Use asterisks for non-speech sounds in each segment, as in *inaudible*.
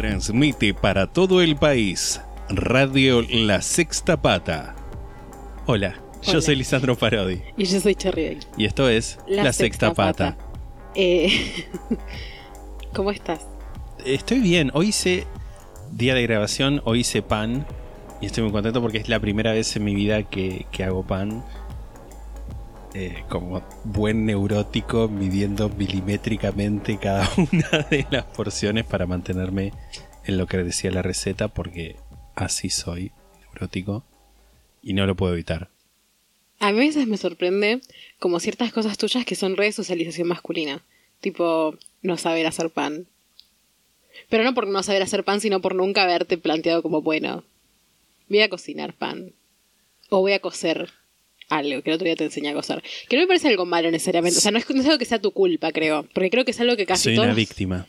Transmite para todo el país Radio La Sexta Pata. Hola, yo soy Lisandro Parodi Y yo soy Cherry Bell. y esto es La, Sexta, Pata. Eh, *laughs* ¿Cómo estás? Estoy bien, hoy hice día de grabación, hoy hice pan y estoy muy contento porque es la primera vez en mi vida que, que hago pan. Eh, como buen neurótico, midiendo milimétricamente cada *laughs* una de las porciones para mantenerme en lo que decía la receta, porque así soy, neurótico, y no lo puedo evitar. A mí veces me sorprende como ciertas cosas tuyas que son re socialización masculina. Tipo, no saber hacer pan. Pero no por no saber hacer pan, sino por nunca haberte planteado como, bueno, voy a cocinar pan. O voy a coser algo, que el otro día te enseñé a coser. Que no me parece algo malo necesariamente. O sea, no es, no es algo que sea tu culpa, creo. Porque creo que es algo que casi Soy todos... una víctima.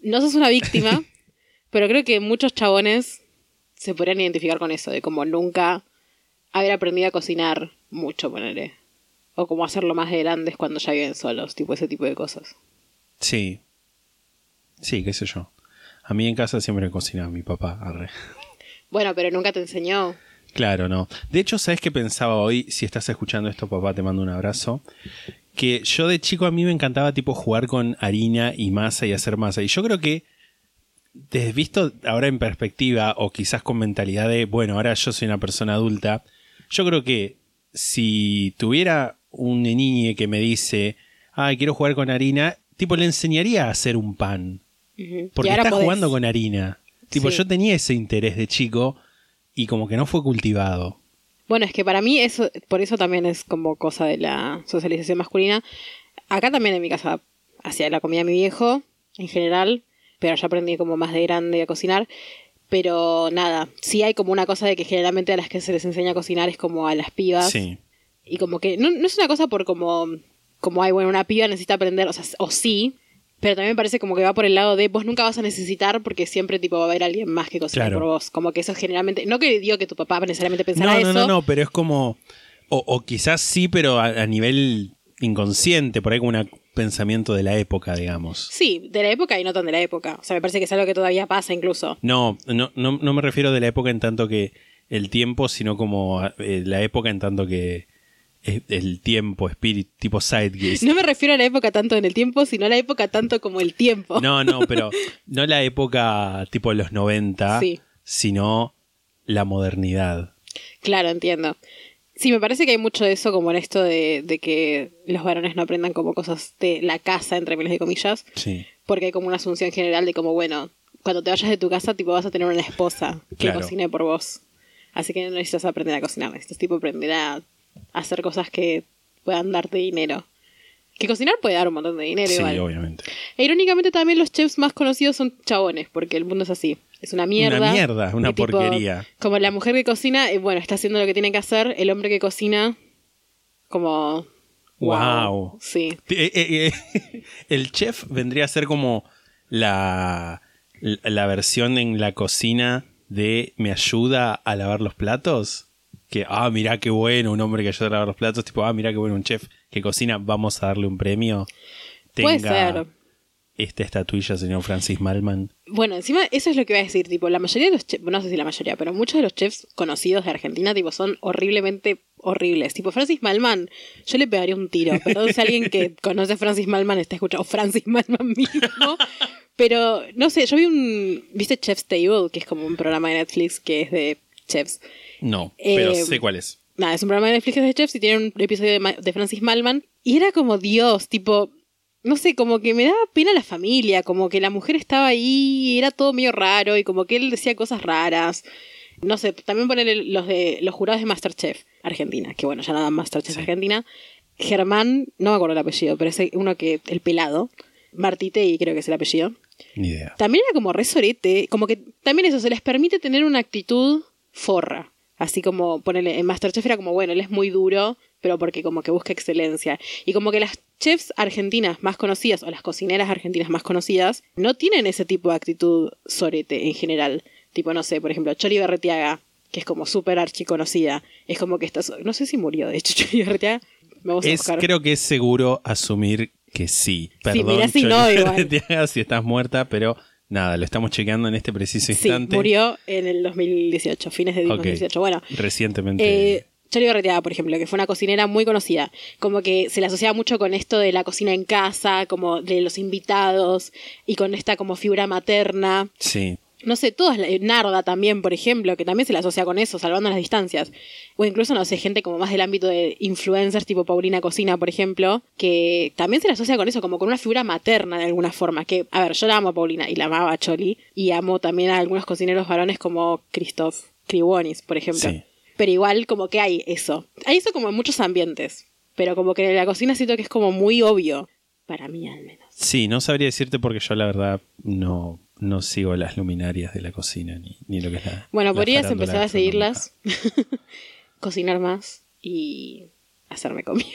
no sos una víctima, *laughs* pero creo que muchos chabones se podrían identificar con eso, de como nunca haber aprendido a cocinar mucho, ponerle. O como hacerlo más de grandes cuando ya viven solos, tipo ese tipo de cosas. Sí. Sí, qué sé yo. A mí en casa siempre cocinaba mi papá. arre. Bueno, pero nunca te enseñó. Claro, no. De hecho, ¿sabes qué pensaba hoy? Si estás escuchando esto, papá, te mando un abrazo. Que yo de chico a mí me encantaba tipo jugar con harina y masa y hacer masa. Y yo creo que, desde visto ahora en perspectiva, o quizás con mentalidad de, bueno, ahora yo soy una persona adulta, yo creo que si tuviera un niño que me dice, ay, quiero jugar con harina, tipo le enseñaría a hacer un pan. Porque está podés. jugando con harina. Tipo, Sí. yo tenía ese interés de chico y como que no fue cultivado. Bueno, es que para mí eso, por eso también es como cosa de la socialización masculina. Acá también en mi casa hacía la comida mi viejo, en general, pero ya aprendí como más de grande a cocinar. Pero nada, sí hay como una cosa de que generalmente a las que se les enseña a cocinar es como a las pibas. Sí. Y como que no, no es una cosa por como, como hay, bueno, una piba necesita aprender, o sea, o sí, pero también me parece como que va por el lado de vos nunca vas a necesitar porque siempre tipo va a haber alguien más que cocine Claro. por vos. Como que eso generalmente, no que digo que tu papá necesariamente pensara No, eso. no, no, no, pero es como. O, o quizás sí, pero a, a nivel inconsciente, por ahí como un pensamiento de la época, digamos. Sí, de la época y no tan de la época. O sea, me parece que es algo que todavía pasa incluso. No, no, no, no me refiero de la época en tanto que el tiempo, sino como eh, la época en tanto que el tiempo, espíritu, tipo Sidegeist. No me refiero a la época tanto en el tiempo, sino a la época tanto como el tiempo. No, no, *laughs* pero no la época tipo los 90, Sí. sino la modernidad. Claro, entiendo. Sí, me parece que hay mucho de eso como en esto de, de que los varones no aprendan como cosas de la casa, entre miles de comillas, Sí. porque hay como una asunción general de como, bueno, cuando te vayas de tu casa, tipo, vas a tener una esposa que Claro. cocine por vos. Así que no necesitas aprender a cocinar, necesitas tipo aprender a hacer cosas que puedan darte dinero. Que cocinar puede dar un montón de dinero Sí, igual. obviamente. E irónicamente también los chefs más conocidos son chabones, porque el mundo es así. Es una mierda. Una mierda, una tipo, porquería. Como la mujer que cocina, eh, bueno, está haciendo lo que tiene que hacer. El hombre que cocina, como... Wow. Sí. Eh, eh, eh, *laughs* El chef vendría a ser como la, la versión en la cocina de me ayuda a lavar los platos. Que, ah, mirá qué bueno, un hombre que ayuda a lavar los platos. Tipo, ah, mirá qué bueno, un chef que cocina, vamos a darle un premio. Puede Tenga ser. esta estatuilla, señor Francis Malman. Bueno, encima eso es lo que iba a decir, tipo, la mayoría de los chefs, no sé si la mayoría, pero muchos de los chefs conocidos de Argentina, tipo, son horriblemente horribles. Tipo, Francis Malman, yo le pegaría un tiro. Perdón si alguien que *laughs* conoce a Francis Malman está escuchando, Francis Malman mismo. Pero, no sé, yo vi un, ¿viste Chef's Table? Que es como un programa de Netflix que es de chefs. No, pero Eh, sé cuál es. Nada, es un programa de Netflix de chefs y tiene un episodio de, de Francis Malman. Y era como Dios, tipo, no sé, como que me daba pena la familia, como que la mujer estaba ahí, y era todo medio raro y como que él decía cosas raras. No sé, también poner los de los jurados de Masterchef Argentina, que bueno, ya no dan Masterchef Argentina. Germán, no me acuerdo el apellido, pero es uno que, el pelado, Martitei creo que es el apellido. Ni idea. También era como re sorete, como que también eso, se les permite tener una actitud forra. Así como, ponele, en Masterchef era como, bueno, él es muy duro, pero porque como que busca excelencia. Y como que las chefs argentinas más conocidas, o las cocineras argentinas más conocidas, no tienen ese tipo de actitud sorete en general. Tipo, no sé, por ejemplo, Chori Berretiaga, que es como súper archiconocida. Es como que está, no sé si murió, de hecho, *laughs* Chori Berretiaga. Vamos a Es, buscar. creo que es seguro asumir que sí. Perdón, mirá si Chori no, igual. Berretiaga, si estás muerta, pero nada, lo estamos chequeando en este preciso Sí, instante. murió en el 2018, fines de Ok. 2018. Bueno, Recientemente. Eh, Barreteada, por ejemplo, que fue una cocinera muy conocida, como que se le asociaba mucho con esto de la cocina en casa, como de los invitados y con esta como figura materna. sí. No sé, todas, eh, Narda también, por ejemplo, que también se le asocia con eso, salvando las distancias. O incluso, no sé, gente como más del ámbito de influencers, tipo Paulina Cocina, por ejemplo, que también se le asocia con eso, como con una figura materna de alguna forma. Que, a ver, yo la amo a Paulina y la amaba a Choli, y amo también a algunos cocineros varones como Christoph Kriwonis, por ejemplo. Sí. Pero igual como que hay eso. Hay eso como en muchos ambientes. Pero como que en la cocina siento que es como muy obvio. Para mí al menos. Sí, no sabría decirte porque yo la verdad no, no sigo las luminarias de la cocina ni, ni lo que es la. Bueno, la podrías empezar a seguirlas. *laughs* Cocinar más y hacerme comida.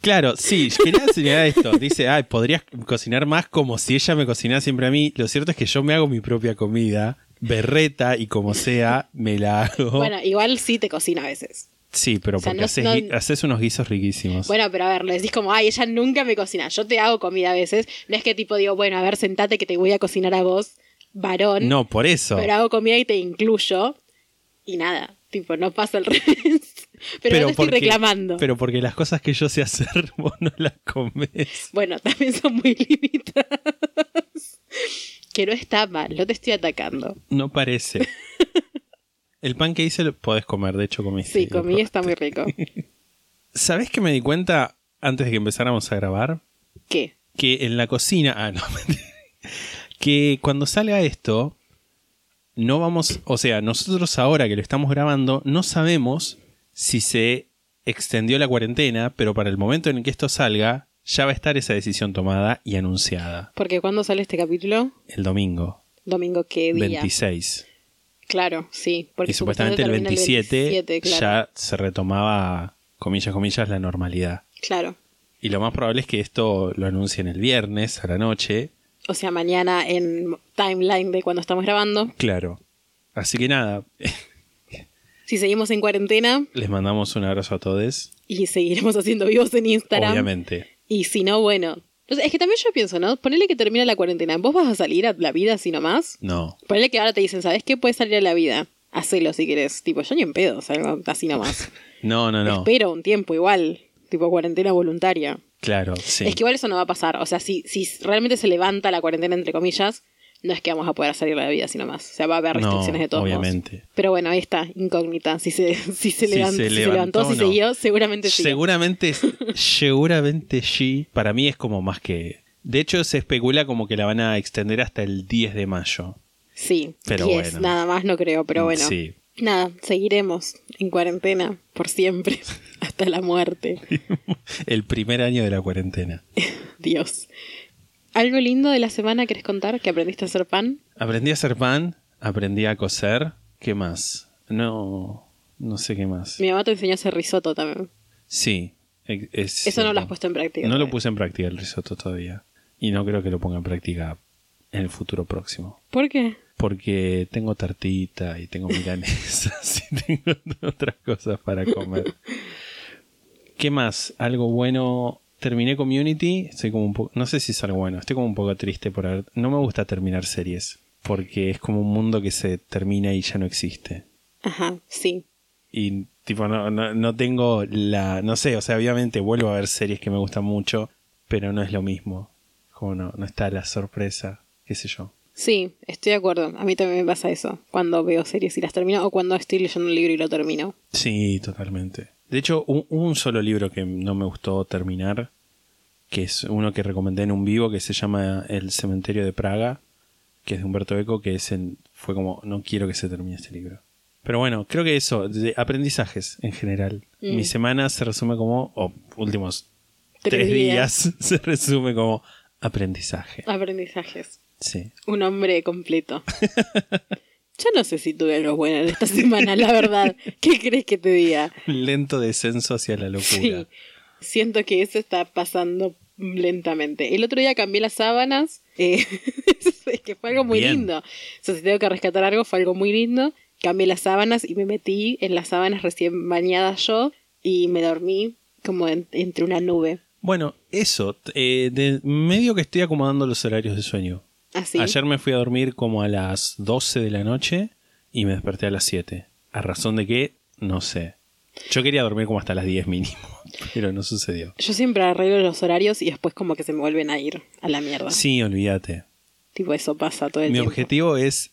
Claro, sí, quería señalar esto. Dice, ay, podrías cocinar más como si ella me cocinara siempre a mí. Lo cierto es que yo me hago mi propia comida, berreta y como sea, me la hago. Bueno, igual sí te cocina a veces. Sí, pero o sea, porque no- haces, no- gui- haces unos guisos riquísimos. Bueno, pero a ver, le decís como, ay, ella nunca me cocina. Yo te hago comida a veces. No es que tipo digo, bueno, a ver, sentate que te voy a cocinar a vos, varón. no, por eso. Pero hago comida y te incluyo. Y nada, tipo, no pasa al *laughs* revés. Pero, no te estoy reclamando. Pero porque las cosas que yo sé hacer, *laughs* vos no las comes. Bueno, también son muy limitadas. que no está mal, no te estoy atacando. No parece. *laughs* El pan que hice lo podés comer, de hecho comiste. Sí, comí, *laughs* está muy rico. ¿Sabés que me di cuenta antes de que empezáramos a grabar? ¿Qué? Que en la cocina. Ah, no. *laughs* que cuando salga esto, no vamos. O sea, nosotros ahora que lo estamos grabando, no sabemos si se extendió la cuarentena, pero para el momento en el que esto salga, ya va a estar esa decisión tomada y anunciada. Porque cuando sale este capítulo, El domingo, domingo, ¿qué día? 26. Claro, sí. Porque y supuestamente el termina 27, 27, claro. ya se retomaba, comillas, comillas, la normalidad. Claro. Y lo más probable es que esto lo anuncien el viernes a la noche. O sea, mañana en timeline de cuando estamos grabando. Claro. Así que nada, Si seguimos en cuarentena les mandamos un abrazo a todos. y seguiremos haciendo vivos en Instagram. Obviamente. Y si no, bueno. O sea, es que también yo pienso, ¿no? Ponele que termina la cuarentena. ¿Vos vas a salir a la vida así nomás? No. Ponele que ahora te dicen, ¿sabes qué? Puedes salir a la vida. Hacelo si querés. Tipo, yo ni en pedo salgo así nomás. *laughs* No, no, no. Espero un tiempo igual. Tipo, cuarentena voluntaria. Claro, sí. Es que igual eso no va a pasar. O sea, si, si realmente se levanta la cuarentena, entre comillas, no es que vamos a poder salir a la vida así nomás. O sea, va a haber No, restricciones de todos modos. obviamente. Pero bueno, ahí está, incógnita. Si se, *laughs* si se, Si levantó, se si se levantó si siguió, seguramente sí. Seguramente, *laughs* seguramente sí. Para mí es como más que... De hecho, se especula como que la van a extender hasta el 10 de mayo. Sí, Pero 10, bueno. nada más no creo, pero bueno. Sí. Nada, seguiremos en cuarentena por siempre, *laughs* hasta la muerte. El primer año de la cuarentena. Dios. ¿Algo lindo de la semana querés contar? ¿Que aprendiste a hacer pan? Aprendí a hacer pan, aprendí a coser. ¿Qué más? No, no sé qué más. Mi mamá te enseñó a hacer risotto también. Sí. es Eso no lo has puesto en práctica. No lo puse en práctica el risotto todavía. Y no creo que lo ponga en práctica en el futuro próximo. ¿Por qué? Porque tengo tartita y tengo *laughs* milanesas y tengo otras cosas para comer. ¿Qué más? Algo bueno. Terminé Community. Estoy como un poco. No sé si es algo bueno. Estoy como un poco triste por haber. No me gusta terminar series. Porque es como un mundo que se termina y ya no existe. Ajá, sí. Y tipo, no, no, no tengo la. No sé, o sea, obviamente vuelvo a ver series que me gustan mucho. Pero no es lo mismo. Como no, no está la sorpresa. Qué sé yo. Sí, estoy de acuerdo. A mí también me pasa eso. Cuando veo series y las termino o cuando estoy leyendo un libro y lo termino. Sí, totalmente. De hecho, un, un solo libro que no me gustó terminar, que es uno que recomendé en un vivo, que se llama El cementerio de Praga, que es de Humberto Eco, que es el, fue como, no quiero que se termine este libro. Pero bueno, creo que eso, de aprendizajes en general. Mm. Mi semana se resume como, o últimos Tres tres, días. días, *laughs* se resume como aprendizaje. Aprendizajes. Sí. Un hombre completo. *laughs* Yo no sé si tuve algo bueno en esta semana, la verdad. *laughs* ¿Qué crees que te diga? Lento descenso hacia la locura. Sí. Siento que eso está pasando lentamente. El otro día cambié las sábanas. eh, *laughs* es que fue algo muy Bien. lindo. O sea, si tengo que rescatar algo, fue algo muy lindo. Cambié las sábanas y me metí en las sábanas recién bañadas yo y me dormí como en- entre una nube. Bueno, eso. eh, de medio que estoy acomodando los horarios de sueño. Así. Ayer me fui a dormir como a las 12 de la noche y me desperté a las 7. ¿A razón de qué? No sé. Yo quería dormir como hasta las 10 mínimo, *laughs* pero no sucedió. Yo siempre arreglo los horarios y después como que se me vuelven a ir a la mierda. Sí, olvídate. Tipo, eso pasa todo el Mi tiempo. objetivo es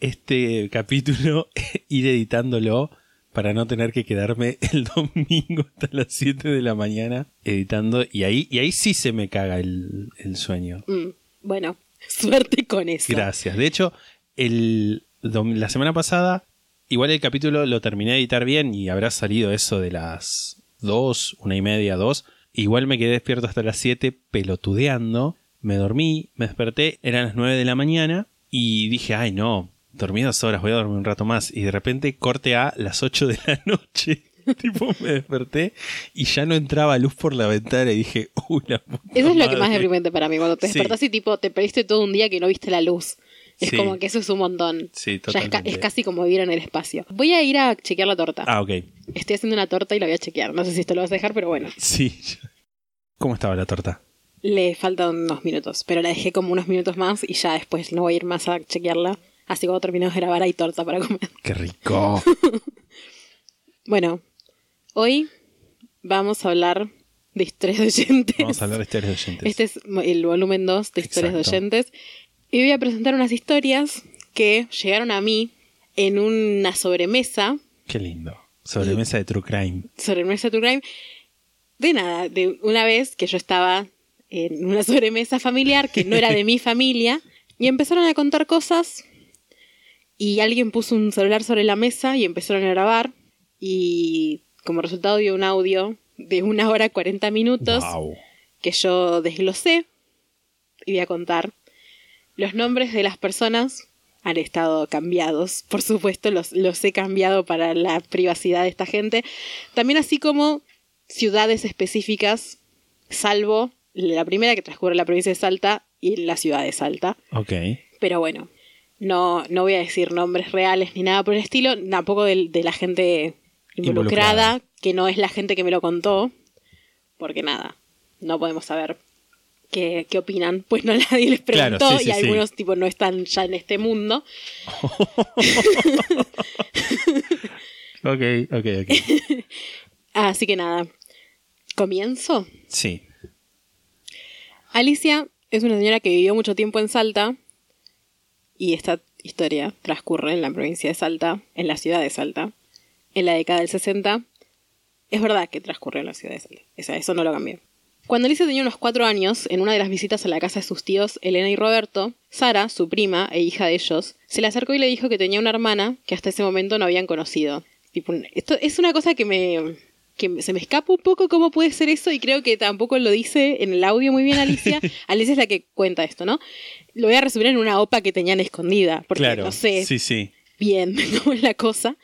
este *laughs* capítulo *laughs* ir editándolo para no tener que quedarme el domingo hasta las 7 de la mañana editando y ahí, y ahí sí se me caga el, el sueño. Mm, bueno, *laughs* suerte con eso. Gracias. De hecho, la semana pasada, igual el capítulo lo terminé de editar bien y habrá salido eso de las 2, una y media, 2. Igual me quedé despierto hasta las 7 pelotudeando. Me dormí, me desperté, eran las 9 de la mañana y dije, ay no, dormí dos horas, voy a dormir un rato más. Y de repente corte a las 8 de la *laughs* noche. *laughs* tipo me desperté y ya no entraba luz por la ventana y dije, uy, la puta Eso es lo que más madre". deprimente para mí, cuando te Sí. despertás y tipo te perdiste todo un día que no viste la luz. Es Sí. como que eso es un montón. Sí, Ya es, ca- totalmente. es casi como vivir en el espacio. Voy a ir a chequear la torta. Ah, ok. Estoy haciendo una torta y la voy a chequear. No sé si esto lo vas a dejar, pero bueno. Sí. ¿Cómo estaba la torta? Le faltan unos minutos, pero la dejé como unos minutos más y ya después no voy a ir más a chequearla. Así que cuando terminemos de grabar hay torta para comer. Qué rico. *laughs* Bueno, hoy vamos a hablar de historias de oyentes. Vamos a hablar de historias de oyentes. Este es el volumen 2 de historias Exacto. de oyentes. Y voy a presentar unas historias que llegaron a mí en una sobremesa, Qué lindo. Sobremesa de True Crime. sobremesa True Crime, de nada, de una vez que yo estaba en una sobremesa familiar que no era de mi *laughs* familia, y empezaron a contar cosas, y alguien puso un celular sobre la mesa y empezaron a grabar, y como resultado dio un audio de una hora 40 minutos. Wow. que yo desglosé y voy a contar. Los nombres de las personas han estado cambiados, por supuesto, los, los he cambiado para la privacidad de esta gente. También así como ciudades específicas, salvo la primera que transcurre en la provincia de Salta y la ciudad de Salta. Ok. Pero bueno, no, no voy a decir nombres reales ni nada por el estilo, tampoco de, la gente involucrada, Involucrada. que no es la gente que me lo contó, porque nada, no podemos saber qué, qué opinan, pues no *laughs* nadie les Claro, preguntó sí, sí, y sí. algunos tipo no están ya en este mundo. *laughs* Ok, ok, ok. *laughs* Así que nada, comienzo. Sí. Alicia es una señora que vivió mucho tiempo en Salta y esta historia transcurre en la provincia de Salta, en la ciudad de Salta, en la década del 60. Es verdad que transcurrió en la ciudad de Salta, o sea, eso no lo cambió. Cuando Alicia tenía unos cuatro años, en una de las visitas a la casa de sus tíos, Elena y Roberto, Sara, su prima e hija de ellos, se le acercó y le dijo que tenía una hermana que hasta ese momento no habían conocido. Tipo, esto es una cosa que me, que se me escapa un poco cómo puede ser eso y creo que tampoco lo dice en el audio muy bien Alicia. *laughs* Alicia es la que cuenta esto, ¿no? Lo voy a resumir en una opa que tenían escondida, porque claro. no sé Sí, sí. bien *laughs* cómo es la cosa.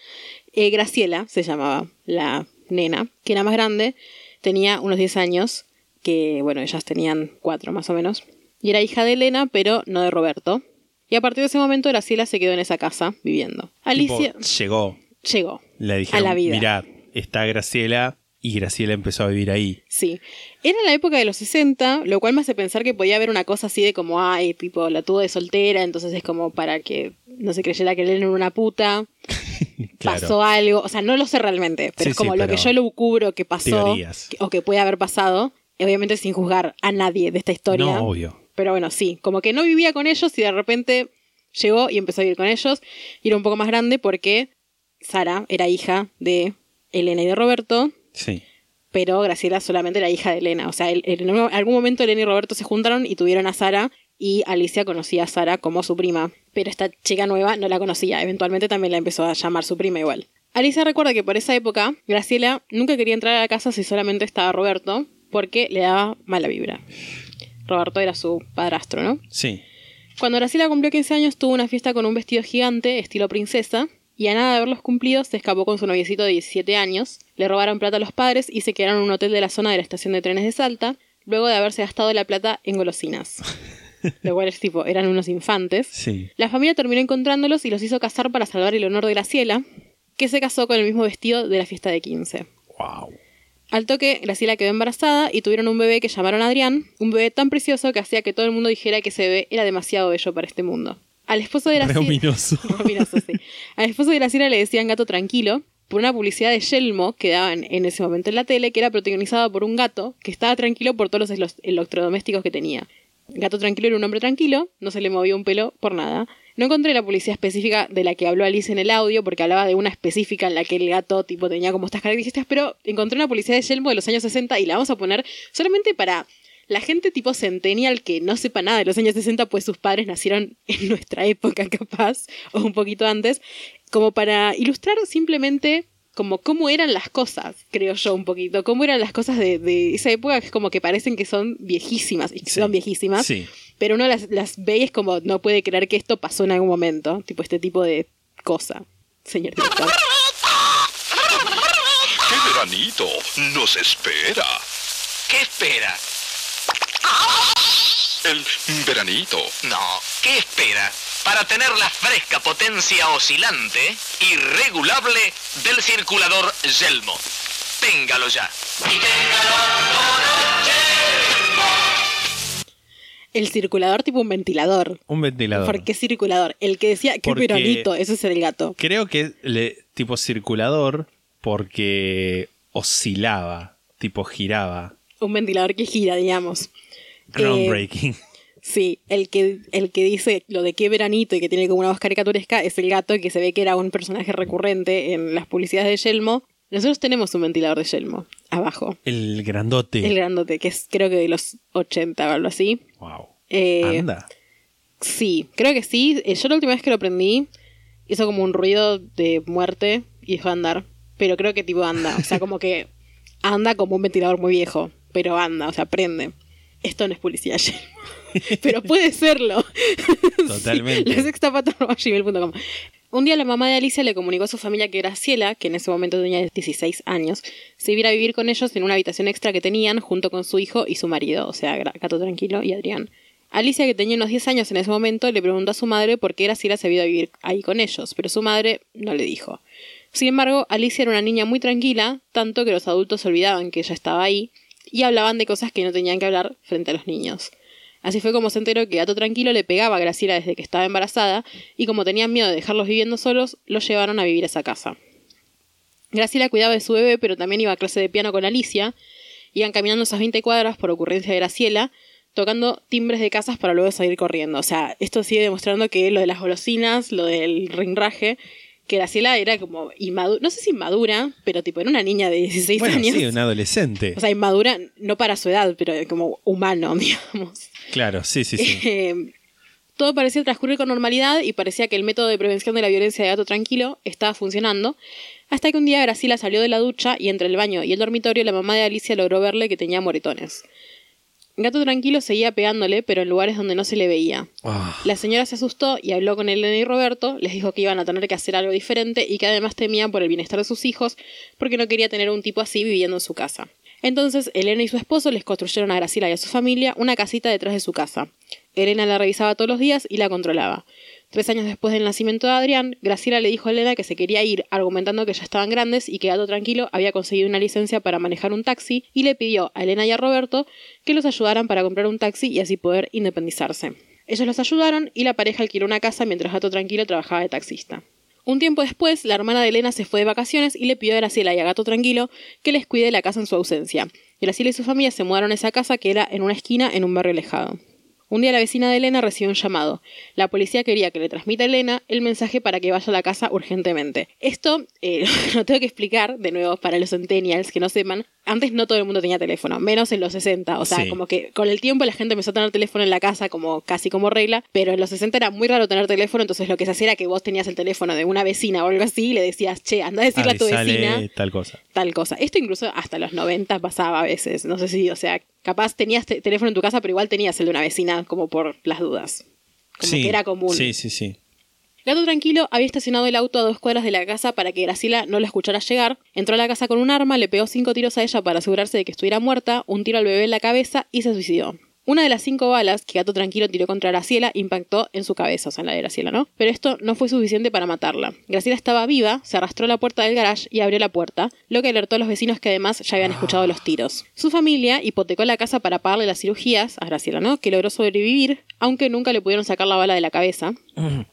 Eh, Graciela se llamaba la nena, que era más grande, tenía unos 10 años, que bueno, ellas tenían 4 más o menos, y era hija de Elena, pero no de Roberto. Y a partir de ese momento Graciela se quedó en esa casa viviendo. Alicia Tipo, llegó. llegó. Le dijeron, a la vida. mirá, está Graciela y Graciela empezó a vivir ahí. Sí. Era la época de los 60, lo cual me hace pensar que podía haber una cosa así de como, ay, tipo, la tuvo de soltera, entonces es como para que no se creyera que Elena era una puta, *laughs* Claro. pasó algo, o sea, no lo sé realmente, pero Sí, es como sí, lo que yo lo cubro que pasó que- o que puede haber pasado, obviamente sin juzgar a nadie de esta historia. No, obvio. Pero bueno, sí, como que no vivía con ellos y de repente llegó y empezó a vivir con ellos y era un poco más grande porque Sara era hija de Elena y de Roberto, Sí. pero Graciela solamente era hija de Elena. O sea, en algún momento Elena y Roberto se juntaron y tuvieron a Sara y Alicia conocía a Sara como su prima. Pero esta chica nueva no la conocía. Eventualmente también la empezó a llamar su prima igual. Alicia recuerda que por esa época Graciela nunca quería entrar a la casa si solamente estaba Roberto porque le daba mala vibra. Roberto era su padrastro, ¿no? Sí. Cuando Graciela cumplió 15 años, tuvo una fiesta con un vestido gigante, estilo princesa, y a nada de haberlos cumplido, se escapó con su noviecito de 17 años, le robaron plata a los padres y se quedaron en un hotel de la zona de la estación de trenes de Salta, luego de haberse gastado la plata en golosinas. *laughs* Lo cual es tipo, eran unos infantes. Sí. La familia terminó encontrándolos y los hizo casar para salvar el honor de Graciela, que se casó con el mismo vestido de la fiesta de 15. Wow. Al toque, Graciela quedó embarazada y tuvieron un bebé que llamaron Adrián, un bebé tan precioso que hacía que todo el mundo dijera que ese bebé era demasiado bello para este mundo. Al esposo de Graciela... ominoso. Ominoso, *laughs* sí. Al esposo de Graciela le decían gato tranquilo por una publicidad de Yelmo que daban en ese momento en la tele que era protagonizada por un gato que estaba tranquilo por todos los electrodomésticos que tenía. Gato tranquilo era un hombre tranquilo, no se le movió un pelo por nada. No encontré la publicidad específica de la que habló Alice en el audio, porque hablaba de una específica en la que el gato tipo tenía como estas características, pero encontré una publicidad de Yelmo de los años 60 y la vamos a poner solamente para la gente tipo centennial que no sepa nada de los años 60, pues sus padres nacieron *laughs* en nuestra época capaz, o un poquito antes, como para ilustrar simplemente como cómo eran las cosas, creo yo un poquito, cómo eran las cosas de, de esa época que es como que parecen que son viejísimas, y que Sí. son viejísimas, Sí. pero uno las, las ve y es como no puede creer que esto pasó en algún momento, tipo este tipo de cosa, señor director. ¡Qué veranito nos espera! ¿Qué espera? El veranito. No, ¿qué espera? Para tener la fresca potencia oscilante y regulable del circulador Yelmo. Téngalo ya. El circulador tipo un ventilador. Un ventilador. ¿Por qué circulador? El que decía, qué Porque- peronito, ese es el gato. Creo que le, tipo circulador porque oscilaba, tipo giraba. Un ventilador que gira, digamos. Eh, Groundbreaking. *laughs* Sí, el que, el que dice lo de qué veranito y que tiene como una voz caricaturesca es el gato que se ve que era un personaje recurrente en las publicidades de Yelmo. Nosotros tenemos un ventilador de Yelmo abajo, El grandote. el grandote, que es creo que de los 80 o algo así. Wow. Eh, Anda. Sí, creo que sí. Eh, Yo la última vez que lo prendí hizo como un ruido de muerte y dejó de andar. Pero creo que tipo anda. O sea, como que anda como un ventilador muy viejo. Pero anda, o sea, prende. Esto no es publicidad, Yelmo. Pero puede serlo. *laughs* Totalmente. Sí, la sextapata@gmail.com. Un día la mamá de Alicia le comunicó a su familia que Graciela, que en ese momento tenía 16 años, se iba a vivir con ellos en una habitación extra que tenían junto con su hijo y su marido, o sea, Gato Tranquilo y Adrián. Alicia, que tenía unos 10 años en ese momento, le preguntó a su madre por qué Graciela se había ido a vivir ahí con ellos, pero su madre no le dijo. Sin embargo, Alicia era una niña muy tranquila, tanto que los adultos se olvidaban que ella estaba ahí y hablaban de cosas que no tenían que hablar frente a los niños. Así fue como se enteró que Gato Tranquilo le pegaba a Graciela desde que estaba embarazada y como tenían miedo de dejarlos viviendo solos, los llevaron a vivir a esa casa. Graciela cuidaba de su bebé, pero también iba a clase de piano con Alicia. Iban caminando esas 20 cuadras por ocurrencia de Graciela, tocando timbres de casas para luego salir corriendo. O sea, esto sigue demostrando que lo de las golosinas, lo del rinraje, que Graciela era como inmadura, no sé si inmadura, pero tipo era una niña de 16 Bueno, años. sí, un adolescente. O sea, inmadura no para su edad, pero como humano, *laughs* digamos. claro, sí, sí, sí. *laughs* Eh, todo parecía transcurrir con normalidad y parecía que el método de prevención de la violencia de gato tranquilo estaba funcionando, hasta que un día Graciela salió de la ducha y entre el baño y el dormitorio la mamá de Alicia logró verle que tenía moretones. Gato tranquilo seguía pegándole, pero en lugares donde no se le veía. Ah, La señora se asustó y habló con Elena y Roberto, les dijo que iban a tener que hacer algo diferente y que además temían por el bienestar de sus hijos porque no quería tener un tipo así viviendo en su casa. Entonces Elena y su esposo les construyeron a Graciela y a su familia una casita detrás de su casa. Elena la revisaba todos los días y la controlaba. Tres años después del nacimiento de Adrián, Graciela le dijo a Elena que se quería ir, argumentando que ya estaban grandes y que Gato Tranquilo había conseguido una licencia para manejar un taxi y le pidió a Elena y a Roberto que los ayudaran para comprar un taxi y así poder independizarse. Ellos los ayudaron y la pareja alquiló una casa mientras Gato Tranquilo trabajaba de taxista. Un tiempo después, la hermana de Elena se fue de vacaciones y le pidió a Graciela y a Gato Tranquilo que les cuide la casa en su ausencia. Graciela y su familia se mudaron a esa casa que era en una esquina en un barrio alejado. Un día la vecina de Elena recibió un llamado. La policía quería que le transmita a Elena el mensaje para que vaya a la casa urgentemente. Esto eh, *laughs* lo tengo que explicar de nuevo para los centennials que no sepan. Antes no todo el mundo tenía teléfono, menos en los 60. O sea, Sí. como que con el tiempo la gente empezó a tener teléfono en la casa como casi como regla, pero en los 60 era muy raro tener teléfono, entonces lo que se hacía era que vos tenías el teléfono de una vecina o algo así y le decías, che, anda a decirle a tu vecina tal cosa. tal cosa. Esto incluso hasta los 90 pasaba a veces. No sé si, o sea, capaz tenías te- teléfono en tu casa, pero igual tenías el de una vecina como por las dudas. Como sí, que era común. Sí, sí, sí. Gato Tranquilo había estacionado el auto a dos cuadras de la casa para que Graciela no la escuchara llegar. Entró a la casa con un arma, le pegó cinco tiros a ella para asegurarse de que estuviera muerta, un tiro al bebé en la cabeza y se suicidó. Una de las cinco balas que Gato Tranquilo tiró contra Graciela impactó en su cabeza, o sea, en la de Graciela, ¿no? Pero esto no fue suficiente para matarla. Graciela estaba viva, se arrastró a la puerta del garage y abrió la puerta, lo que alertó a los vecinos que además ya habían escuchado los tiros. Su familia hipotecó la casa para pagarle las cirugías a Graciela, ¿no? Que logró sobrevivir, aunque nunca le pudieron sacar la bala de la cabeza.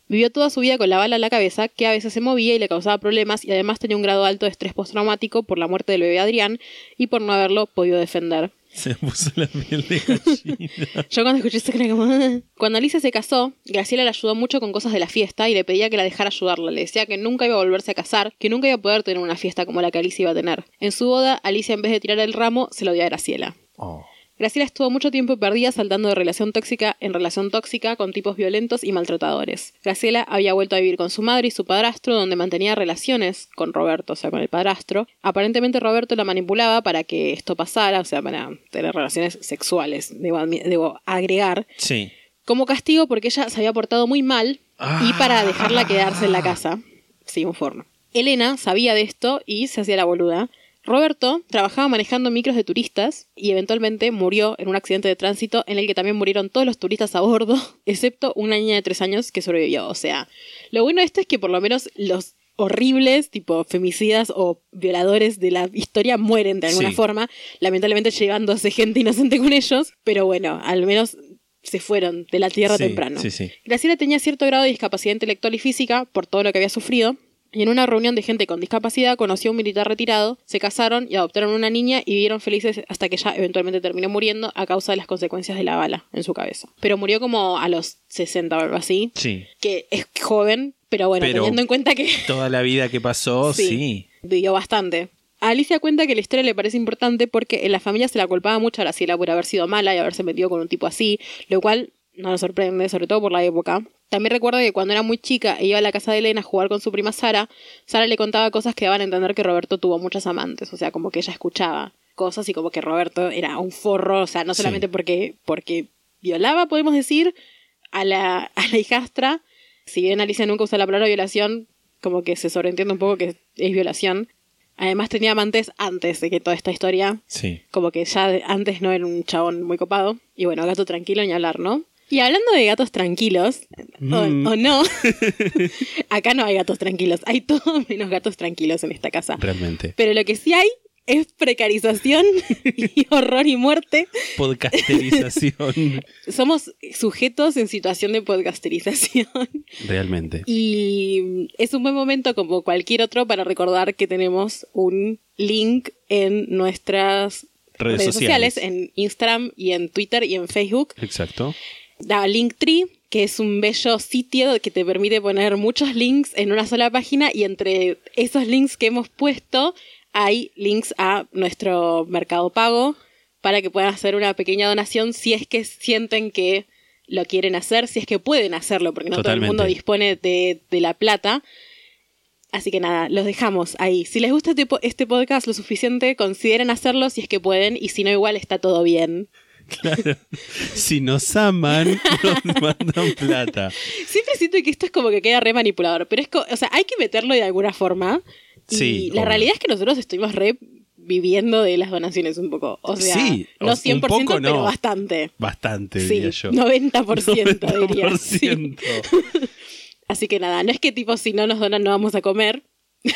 Vivió toda su vida con la bala en la cabeza, que a veces se movía y le causaba problemas, y además tenía un grado alto de estrés postraumático por la muerte del bebé Adrián y por no haberlo podido defender. Se me puso la piel de gallina. Yo cuando escuché esto era como... *laughs* Cuando Alicia se casó, Graciela le ayudó mucho con cosas de la fiesta y le pedía que la dejara ayudarla. Le decía que nunca iba a volverse a casar, que nunca iba a poder tener una fiesta como la que Alicia iba a tener. En su boda, Alicia en vez de tirar el ramo, se lo dio a Graciela. Oh. Graciela estuvo mucho tiempo perdida saltando de relación tóxica en relación tóxica con tipos violentos y maltratadores. Graciela había vuelto a vivir con su madre y su padrastro, donde mantenía relaciones con Roberto, o sea, con el padrastro. Aparentemente Roberto la manipulaba para que esto pasara, o sea, para tener relaciones sexuales, debo, agregar, Sí. como castigo porque ella se había portado muy mal y para dejarla quedarse en la casa. Sí, un forno. Elena sabía de esto y se hacía la boluda. Roberto trabajaba manejando micros de turistas y eventualmente murió en un accidente de tránsito en el que también murieron todos los turistas a bordo, *laughs* excepto una niña de tres años que sobrevivió. O sea, lo bueno de esto es que por lo menos los horribles, tipo femicidas o violadores de la historia mueren de alguna Sí. forma, lamentablemente llevándose gente inocente con ellos, pero bueno, al menos se fueron de la tierra Sí, temprano. Sí. Graciela tenía cierto grado de discapacidad intelectual y física por todo lo que había sufrido. Y en una reunión de gente con discapacidad conoció a un militar retirado, se casaron y adoptaron una niña y vivieron felices hasta que ella eventualmente terminó muriendo a causa de las consecuencias de la bala en su cabeza. Pero murió como a los 60 o algo así, Sí. que es joven, pero bueno, Pero- teniendo en cuenta que Toda la vida que pasó, *laughs* Sí. sí. vivió bastante. A Alicia cuenta que la historia le parece importante porque en la familia se la culpaba mucho a Graciela por haber sido mala y haberse metido con un tipo así, lo cual no nos sorprende, sobre todo por la época. También recuerda que cuando era muy chica e iba a la casa de Elena a jugar con su prima Sara, Sara le contaba cosas que daban a entender que Roberto tuvo muchas amantes, o sea, como que ella escuchaba cosas y como que Roberto era un forro, o sea, no Sí. solamente porque, porque violaba, podemos decir, a la, a la hijastra, si bien Alicia nunca usa la palabra violación, como que se sobreentiende un poco que es violación. Además tenía amantes antes de que toda esta historia, Sí. como que ya antes no era un chabón muy copado. Y bueno, gato tranquilo ni hablar, ¿no? Y hablando de gatos tranquilos, o, Mm. o no, *laughs* acá no hay gatos tranquilos, hay todo menos gatos tranquilos en esta casa. Realmente. Pero lo que sí hay es precarización *laughs* y horror y muerte. Podcasterización. *laughs* Somos sujetos en situación de podcasterización. Realmente. Y es un buen momento, como cualquier otro, para recordar que tenemos un link en nuestras Redes redes, sociales. sociales. en Instagram y en Twitter y en Facebook. Exacto. Da Linktree, que es un bello sitio que te permite poner muchos links en una sola página y entre esos links que hemos puesto hay links a nuestro mercado pago para que puedan hacer una pequeña donación si es que sienten que lo quieren hacer, si es que pueden hacerlo, porque no todo el mundo dispone de, de la plata. Así que nada, los dejamos ahí. Si les gusta este, este podcast lo suficiente, consideren hacerlo si es que pueden y si no igual está todo bien. Claro. Si nos aman, nos *laughs* mandan plata. Siempre siento que esto es como que queda re manipulador, pero es co- o sea, hay que meterlo de alguna forma. Y Sí, la obvio. realidad es que nosotros estuvimos re viviendo de las donaciones un poco. O sea, Sí, no un 100%, poco pero no. bastante. Bastante, Sí, diría yo. 90%, diría. 90%. sí. *laughs* Así que nada, no es que tipo si no nos donan no vamos a comer. *laughs*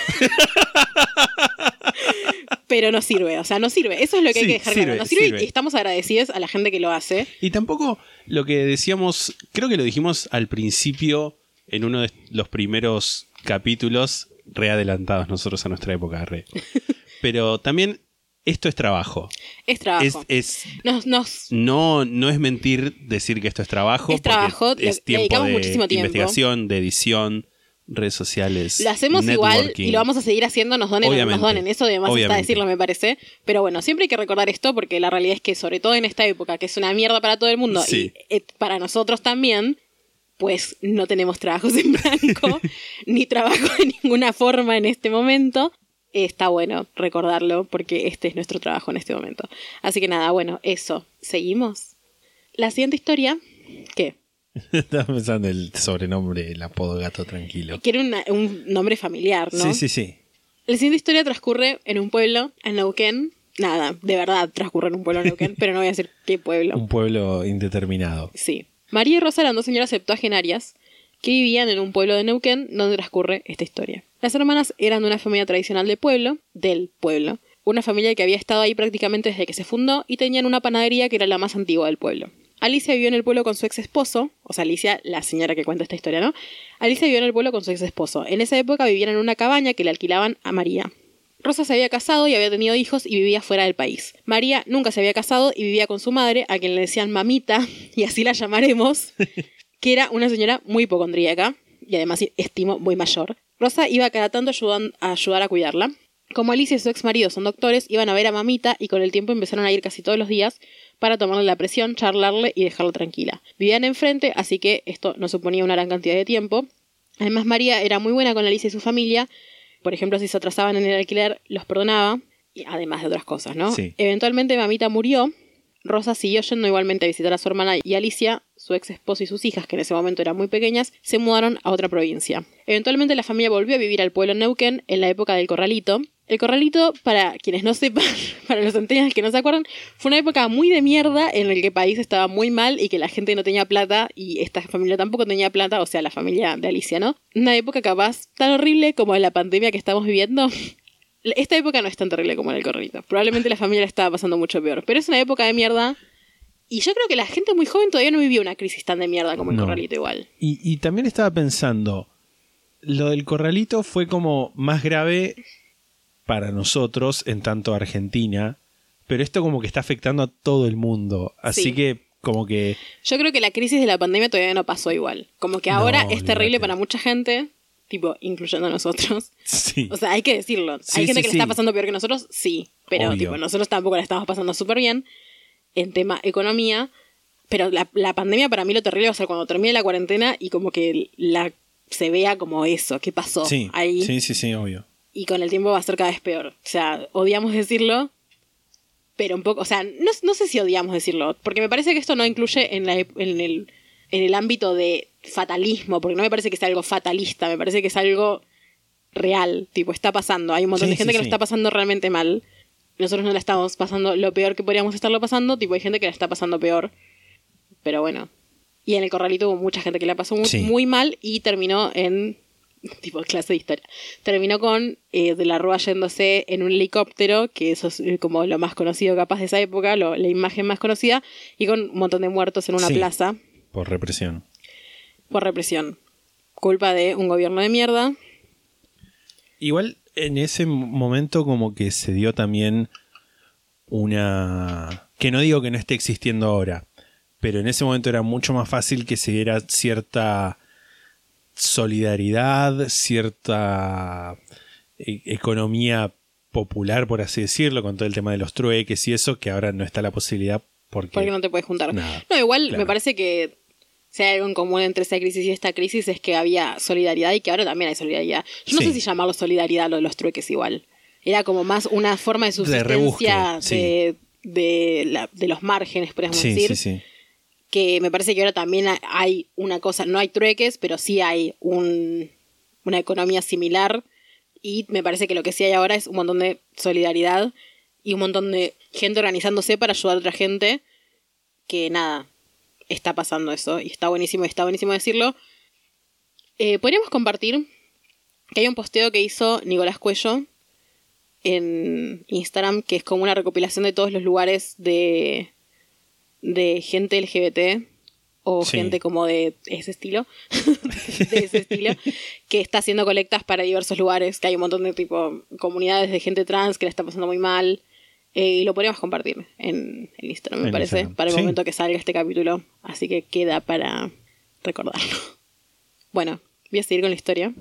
*laughs* pero no sirve, o sea, no sirve. Eso es lo que hay que dejar sirve, claro. No sirve, sirve. y estamos agradecidos a la gente que lo hace. Y tampoco lo que decíamos, creo que lo dijimos al principio en uno de los primeros capítulos, readelantados nosotros a nuestra época, re. *laughs* Pero también esto es trabajo. Es trabajo. Es, es- Nos, nos no, no es mentir decir que esto es trabajo. Es trabajo, es tiempo dedicamos de muchísimo tiempo. investigación, de edición, redes sociales. Lo hacemos igual y lo vamos a seguir haciendo, nos donen o nos donen. Eso además está Obviamente. decirlo, me parece. Pero bueno, siempre hay que recordar esto porque la realidad es que, sobre todo en esta época, que es una mierda para todo el mundo Sí. y eh, para nosotros también, pues no tenemos trabajos en blanco, *laughs* ni trabajo de ninguna forma en este momento. Está bueno recordarlo porque este es nuestro trabajo en este momento. Así que nada, bueno, eso. ¿Seguimos? La siguiente historia, ¿qué? *laughs* Estaba pensando el sobrenombre, el apodo gato tranquilo. Una- un nombre familiar, ¿no? Sí, sí, sí. La siguiente historia transcurre en un pueblo, en Neuquén. Nada, de verdad transcurre en un pueblo en Neuquén, *laughs* pero no voy a decir qué pueblo. Un pueblo indeterminado. Sí. María y Rosa eran dos señoras septuagenarias que vivían en un pueblo de Neuquén donde transcurre esta historia. Las hermanas eran de una familia tradicional de pueblo, del pueblo, una familia que había estado ahí prácticamente desde que se fundó y tenían una panadería que era la más antigua del pueblo. Alicia vivió en el pueblo con su ex esposo, o sea, Alicia, la señora que cuenta esta historia, ¿no? Alicia vivió en el pueblo con su ex esposo. En esa época vivían en una cabaña que le alquilaban a María. Rosa se había casado y había tenido hijos y vivía fuera del país. María nunca se había casado y vivía con su madre, a quien le decían mamita, *laughs* y así la llamaremos, *laughs* que era una señora muy hipocondríaca y además estimo muy mayor. Rosa iba cada tanto ayudan- a ayudar a cuidarla. Como Alicia y su ex marido son doctores, iban a ver a mamita y con el tiempo empezaron a ir casi todos los días para tomarle la presión, charlarle y dejarla tranquila. Vivían enfrente, así que esto no suponía una gran cantidad de tiempo. Además, María era muy buena con Alicia y su familia. Por ejemplo, si se atrasaban en el alquiler, los perdonaba. Y además de otras cosas, ¿no? Sí. Eventualmente, mamita murió. Rosa siguió yendo igualmente a visitar a su hermana y Alicia, su ex esposo y sus hijas, que en ese momento eran muy pequeñas, se mudaron a otra provincia. Eventualmente la familia volvió a vivir al pueblo Neuquén en la época del Corralito. El Corralito, para quienes no sepan, *laughs* para los centennials que no se acuerdan, fue una época muy de mierda en la que el país estaba muy mal y que la gente no tenía plata y esta familia tampoco tenía plata, o sea, la familia de Alicia, ¿no? Una época capaz tan horrible como la pandemia que estamos viviendo. *laughs* Esta época no es tan terrible como en el Corralito. Probablemente la familia la estaba pasando mucho peor, pero es una época de mierda. Y yo creo que la gente muy joven todavía no vivió una crisis tan de mierda como el No. Corralito igual. Y, y también estaba pensando, lo del corralito fue como más grave para nosotros en tanto Argentina, pero esto como que está afectando a todo el mundo. Así Sí. que como que... Yo creo que la crisis de la pandemia todavía no pasó igual. Como que No, ahora es terrible para mucha gente, tipo, incluyendo a nosotros. Sí. O sea, hay que decirlo. Sí, hay gente sí, que le está pasando peor que nosotros, sí. Pero, Obvio. tipo, nosotros tampoco la estamos pasando súper bien en tema economía. Pero la, la pandemia para mí lo terrible va a ser cuando termine la cuarentena y como que la se vea como eso, qué pasó sí, ahí. sí, sí, sí, obvio. Y con el tiempo va a ser cada vez peor. O sea, odiamos decirlo, pero un poco, o sea, no, no sé si odiamos decirlo, porque me parece que esto no incluye en, la, en, el, en el ámbito de fatalismo, porque no me parece que sea algo fatalista, me parece que es algo real, tipo, está pasando. Hay un montón Sí, de gente sí, que lo está pasando realmente mal. Nosotros no la estamos pasando lo peor que podríamos estarlo pasando, tipo, hay gente que la está pasando peor. Pero bueno. Y en el corralito hubo mucha gente que la pasó muy, Sí. muy mal y terminó en tipo clase de historia. Terminó con eh, de la Rúa yéndose en un helicóptero, que eso es eh, como lo más conocido capaz de esa época, lo- la imagen más conocida, y con un montón de muertos en una Sí. plaza Por represión. por represión. Culpa de un gobierno de mierda. Igual en ese momento como que se dio también una... que no digo que no esté existiendo ahora, pero en ese momento era mucho más fácil que se diera cierta solidaridad, cierta e- economía popular, por así decirlo, con todo el tema de los trueques y eso, que ahora no está la posibilidad porque... Porque no te puedes juntar. Nada, no, igual claro. me parece que si hay algo en común entre esa crisis y esta crisis es que había solidaridad y que ahora también hay solidaridad. Yo no Sí. sé si llamarlo solidaridad lo de los trueques igual. Era como más una forma de subsistencia rebusque, de, sí. de, la- de los márgenes, podríamos Sí, decir. sí, sí. Que me parece que ahora también ha- hay una cosa, no hay trueques, pero sí hay un, una economía similar. Y me parece que lo que sí hay ahora es un montón de solidaridad y un montón de gente organizándose para ayudar a otra gente. Que nada, está pasando eso. Y está buenísimo, y está buenísimo decirlo. Eh, Podríamos compartir que hay un posteo que hizo Nicolás Cuello en Instagram, que es como una recopilación de todos los lugares de, de gente LGBT o Sí. gente como de ese estilo, *laughs* de ese estilo, que está haciendo colectas para diversos lugares, que hay un montón de tipo comunidades de gente trans que la está pasando muy mal. Eh, y lo podríamos compartir en, en Instagram, me En parece, Instagram. para el Sí. momento que salga este capítulo. Así que queda para recordarlo. *laughs* Bueno, voy a seguir con la historia.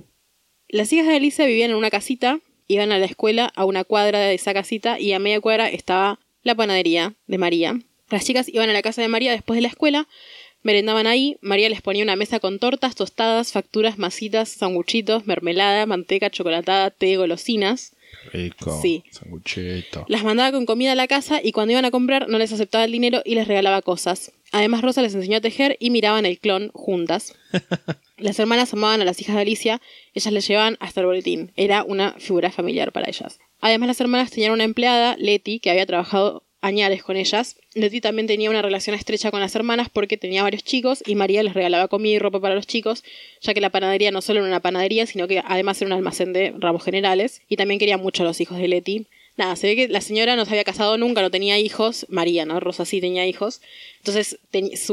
Las hijas de Alicia vivían en una casita, iban a la escuela a una cuadra de esa casita y a media cuadra estaba la panadería de María. Las chicas iban a la casa de María después de la escuela, merendaban ahí, María les ponía una mesa con tortas, tostadas, facturas, masitas, sanguchitos, mermelada, manteca, chocolatada, té, golosinas. Rico. Sí. Sanguchito. Las mandaba con comida a la casa y cuando iban a comprar no les aceptaba el dinero y les regalaba cosas. Además, Rosa les enseñó a tejer y miraban el clon juntas. *laughs* Las hermanas amaban a las hijas de Alicia, ellas les llevaban hasta el boletín. Era una figura familiar para ellas. Además, las hermanas tenían una empleada, Leti, que había trabajado añades con ellas. Leti también tenía una relación estrecha con las hermanas porque tenía varios chicos y María les regalaba comida y ropa para los chicos, ya que la panadería no solo era una panadería, sino que además era un almacén de ramos generales y también quería mucho a los hijos de Leti. Nada, se ve que la señora no se había casado nunca, no tenía hijos, María, ¿no? Rosa sí tenía hijos. Entonces,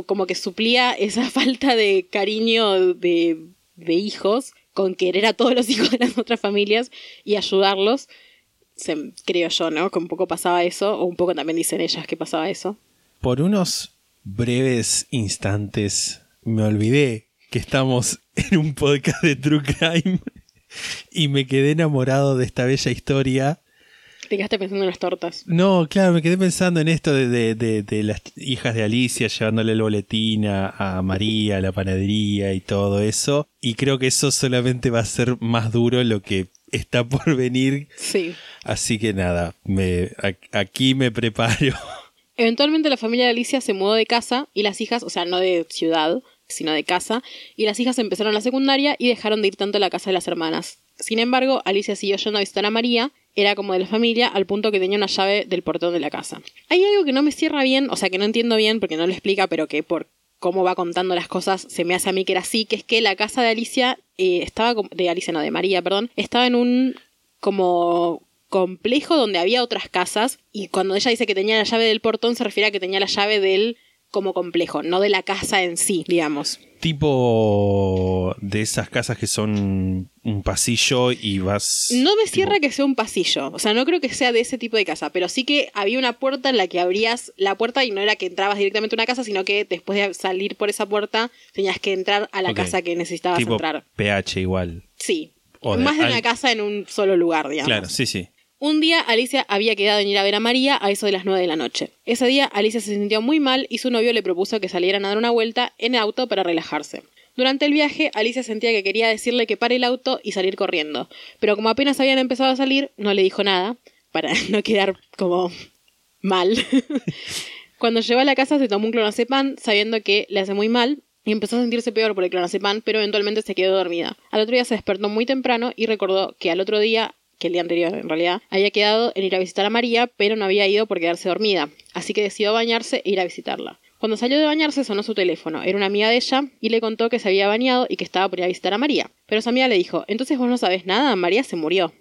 como que suplía esa *laughs* falta de cariño de hijos con querer a todos los hijos de las otras familias y ayudarlos se, creo yo, ¿no? Que un poco pasaba eso, o un poco también dicen ellas que pasaba eso. Por unos breves instantes me olvidé que estamos *laughs* en un podcast de True Crime y me quedé enamorado de esta bella historia. Te quedaste pensando en las tortas. No, claro, me quedé pensando en esto de, de, de, las hijas de Alicia llevándole el boletín a, a, María, a la panadería y todo eso. Y creo que eso solamente va a ser más duro lo que está por *laughs* venir. Sí. Así que nada, me, aquí me preparo. *laughs* Eventualmente la familia de Alicia se mudó de casa y las hijas, o sea, no de ciudad, sino de casa, y las hijas empezaron la secundaria y dejaron de ir tanto a la casa de las hermanas. Sin embargo, Alicia siguió yendo a visitar a María, era como de la familia, al punto que tenía una llave del portón de la casa. Hay algo que no me cierra bien, o sea, que no entiendo bien porque no lo explica, pero que por cómo va contando las cosas se me hace a mí que era así, que es que la casa de Alicia eh, estaba, de Alicia no, de María, perdón, estaba en un como complejo donde había otras casas y cuando ella dice que tenía la llave del portón se refiere a que tenía la llave del como complejo, no de la casa en sí, digamos. Tipo de esas casas que son un pasillo y vas... No me cierra que sea un pasillo, o sea, no creo que sea de ese tipo de casa, pero sí que había una puerta en la que abrías la puerta y no era que entrabas directamente a una casa, sino que después de salir por esa puerta tenías que entrar a la casa que necesitabas tipo entrar. PH igual. Sí, O de- más de una casa en un solo lugar, digamos. Claro, sí, sí. Un día Alicia había quedado en ir a ver a María a eso de las 9 de la noche. Ese día Alicia se sintió muy mal y su novio le propuso que salieran a dar una vuelta en auto para relajarse. Durante el viaje, Alicia sentía que quería decirle que pare el auto y salir corriendo, pero como apenas habían empezado a salir, no le dijo nada, para *laughs* no quedar como mal. *laughs* Cuando llegó a la casa se tomó un clonazepam sabiendo que le hace muy mal y empezó a sentirse peor por el clonazepam, pero eventualmente se quedó dormida. Al otro día se despertó muy temprano y recordó que al otro día, que el día anterior en realidad, había quedado en ir a visitar a María, pero no había ido por quedarse dormida, así que decidió bañarse e ir a visitarla. Cuando salió de bañarse sonó su teléfono, era una amiga de ella y le contó que se había bañado y que estaba por ir a visitar a María. Pero su amiga le dijo, entonces vos no sabés nada, María se murió.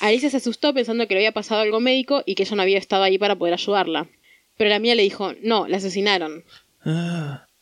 Alicia se asustó pensando que le había pasado algo médico y que ella no había estado ahí para poder ayudarla. Pero la amiga le dijo, no, la asesinaron.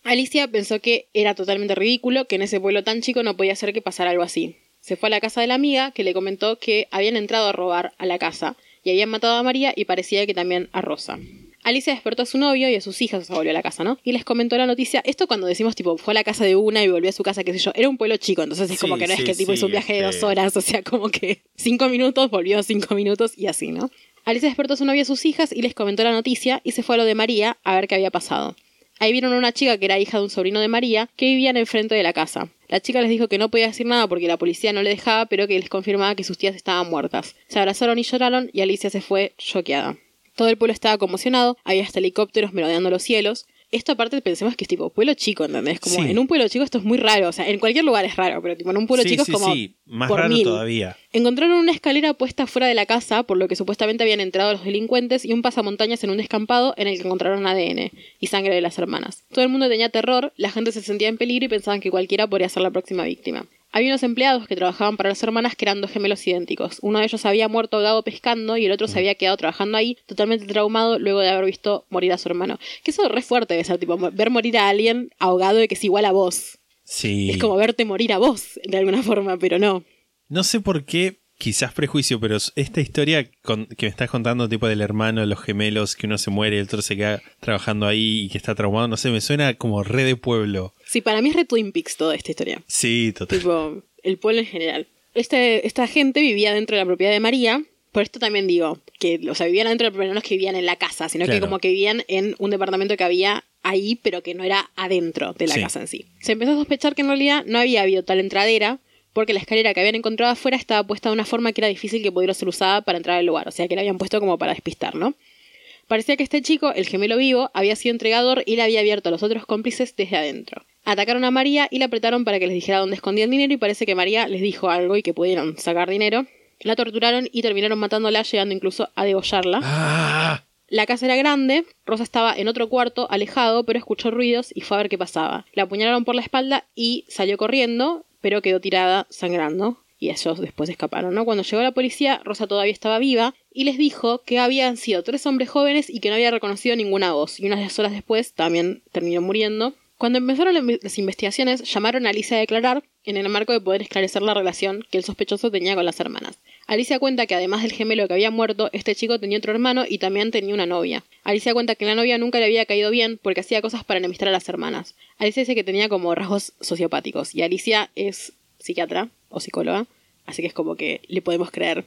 Alicia pensó que era totalmente ridículo, que en ese pueblo tan chico no podía ser que pasara algo así. Se fue a la casa de la amiga, que le comentó que habían entrado a robar a la casa, y habían matado a María y parecía que también a Rosa. Alicia despertó a su novio y a sus hijas, o sea, volvió a la casa, ¿no? Y les comentó la noticia. Esto cuando decimos, tipo, fue a la casa de una y volvió a su casa, qué sé yo. Era un pueblo chico, entonces es como que no sí, es que tipo sí, hizo un viaje de este- dos horas, o sea, como que cinco minutos, volvió cinco minutos y así, ¿no? Alicia despertó a su novio y a sus hijas y les comentó la noticia y se fue a lo de María a ver qué había pasado. Ahí vieron a una chica que era hija de un sobrino de María que vivían enfrente de la casa. La chica les dijo que no podía decir nada porque la policía no le dejaba, pero que les confirmaba que sus tías estaban muertas. Se abrazaron y lloraron y Alicia se fue choqueada. Todo el pueblo estaba conmocionado, había hasta helicópteros merodeando los cielos. Esto aparte pensemos que es tipo pueblo chico, ¿entendés? Como Sí. en un pueblo chico esto es muy raro, o sea, en cualquier lugar es raro, pero tipo en un pueblo sí, chico sí, es como sí. Más por raro mil. todavía. Encontraron una escalera puesta fuera de la casa, por lo que supuestamente habían entrado los delincuentes, y un pasamontañas en un descampado en el que encontraron ADN y sangre de las hermanas. Todo el mundo tenía terror, la gente se sentía en peligro y pensaban que cualquiera podría ser la próxima víctima. Había unos empleados que trabajaban para las hermanas que eran dos gemelos idénticos. Uno de ellos había muerto ahogado pescando y el otro se había quedado trabajando ahí, totalmente traumado luego de haber visto morir a su hermano. Que eso es re fuerte de ser, tipo, ver morir a alguien ahogado y que es igual a vos. Sí. Es como verte morir a vos, de alguna forma, pero no. No sé por qué, quizás prejuicio, pero esta historia con- que me estás contando, tipo del hermano, los gemelos, que uno se muere y el otro se queda trabajando ahí y que está traumado, no sé, me suena como re de pueblo. Sí, para mí es re Twin Peaks toda esta historia. Sí, total. Tipo, el pueblo en general. Este, esta gente vivía dentro de la propiedad de María. Por esto también digo que, o sea, vivían dentro de la propiedad, no es que vivían en la casa, sino que como que vivían en un departamento que había ahí, pero que no era adentro de la Sí. casa en sí. Se empezó a sospechar que en realidad no había habido tal entradera, porque la escalera que habían encontrado afuera estaba puesta de una forma que era difícil que pudiera ser usada para entrar al lugar, o sea que la habían puesto como para despistar, ¿no? Parecía que este chico, el gemelo vivo, había sido entregador y le había abierto a los otros cómplices desde adentro. Atacaron a María y la apretaron para que les dijera dónde escondían dinero y parece que María les dijo algo y que pudieron sacar dinero. La torturaron y terminaron matándola, llegando incluso a degollarla. Ah, La casa era grande, Rosa estaba en otro cuarto, alejado, pero escuchó ruidos y fue a ver qué pasaba. La apuñalaron por la espalda y salió corriendo, pero quedó tirada sangrando. Y ellos después escaparon, ¿no? Cuando llegó la policía, Rosa todavía estaba viva y les dijo que habían sido tres hombres jóvenes y que no había reconocido ninguna voz. Y unas horas después también terminó muriendo. Cuando empezaron la- las investigaciones, llamaron a Alicia a declarar en el marco de poder esclarecer la relación que el sospechoso tenía con las hermanas. Alicia cuenta que además del gemelo que había muerto, este chico tenía otro hermano y también tenía una novia. Alicia cuenta que la novia nunca le había caído bien porque hacía cosas para enemistar a las hermanas. Alicia dice que tenía como rasgos sociopáticos y Alicia es psiquiatra o psicóloga, así que es como que le podemos creer.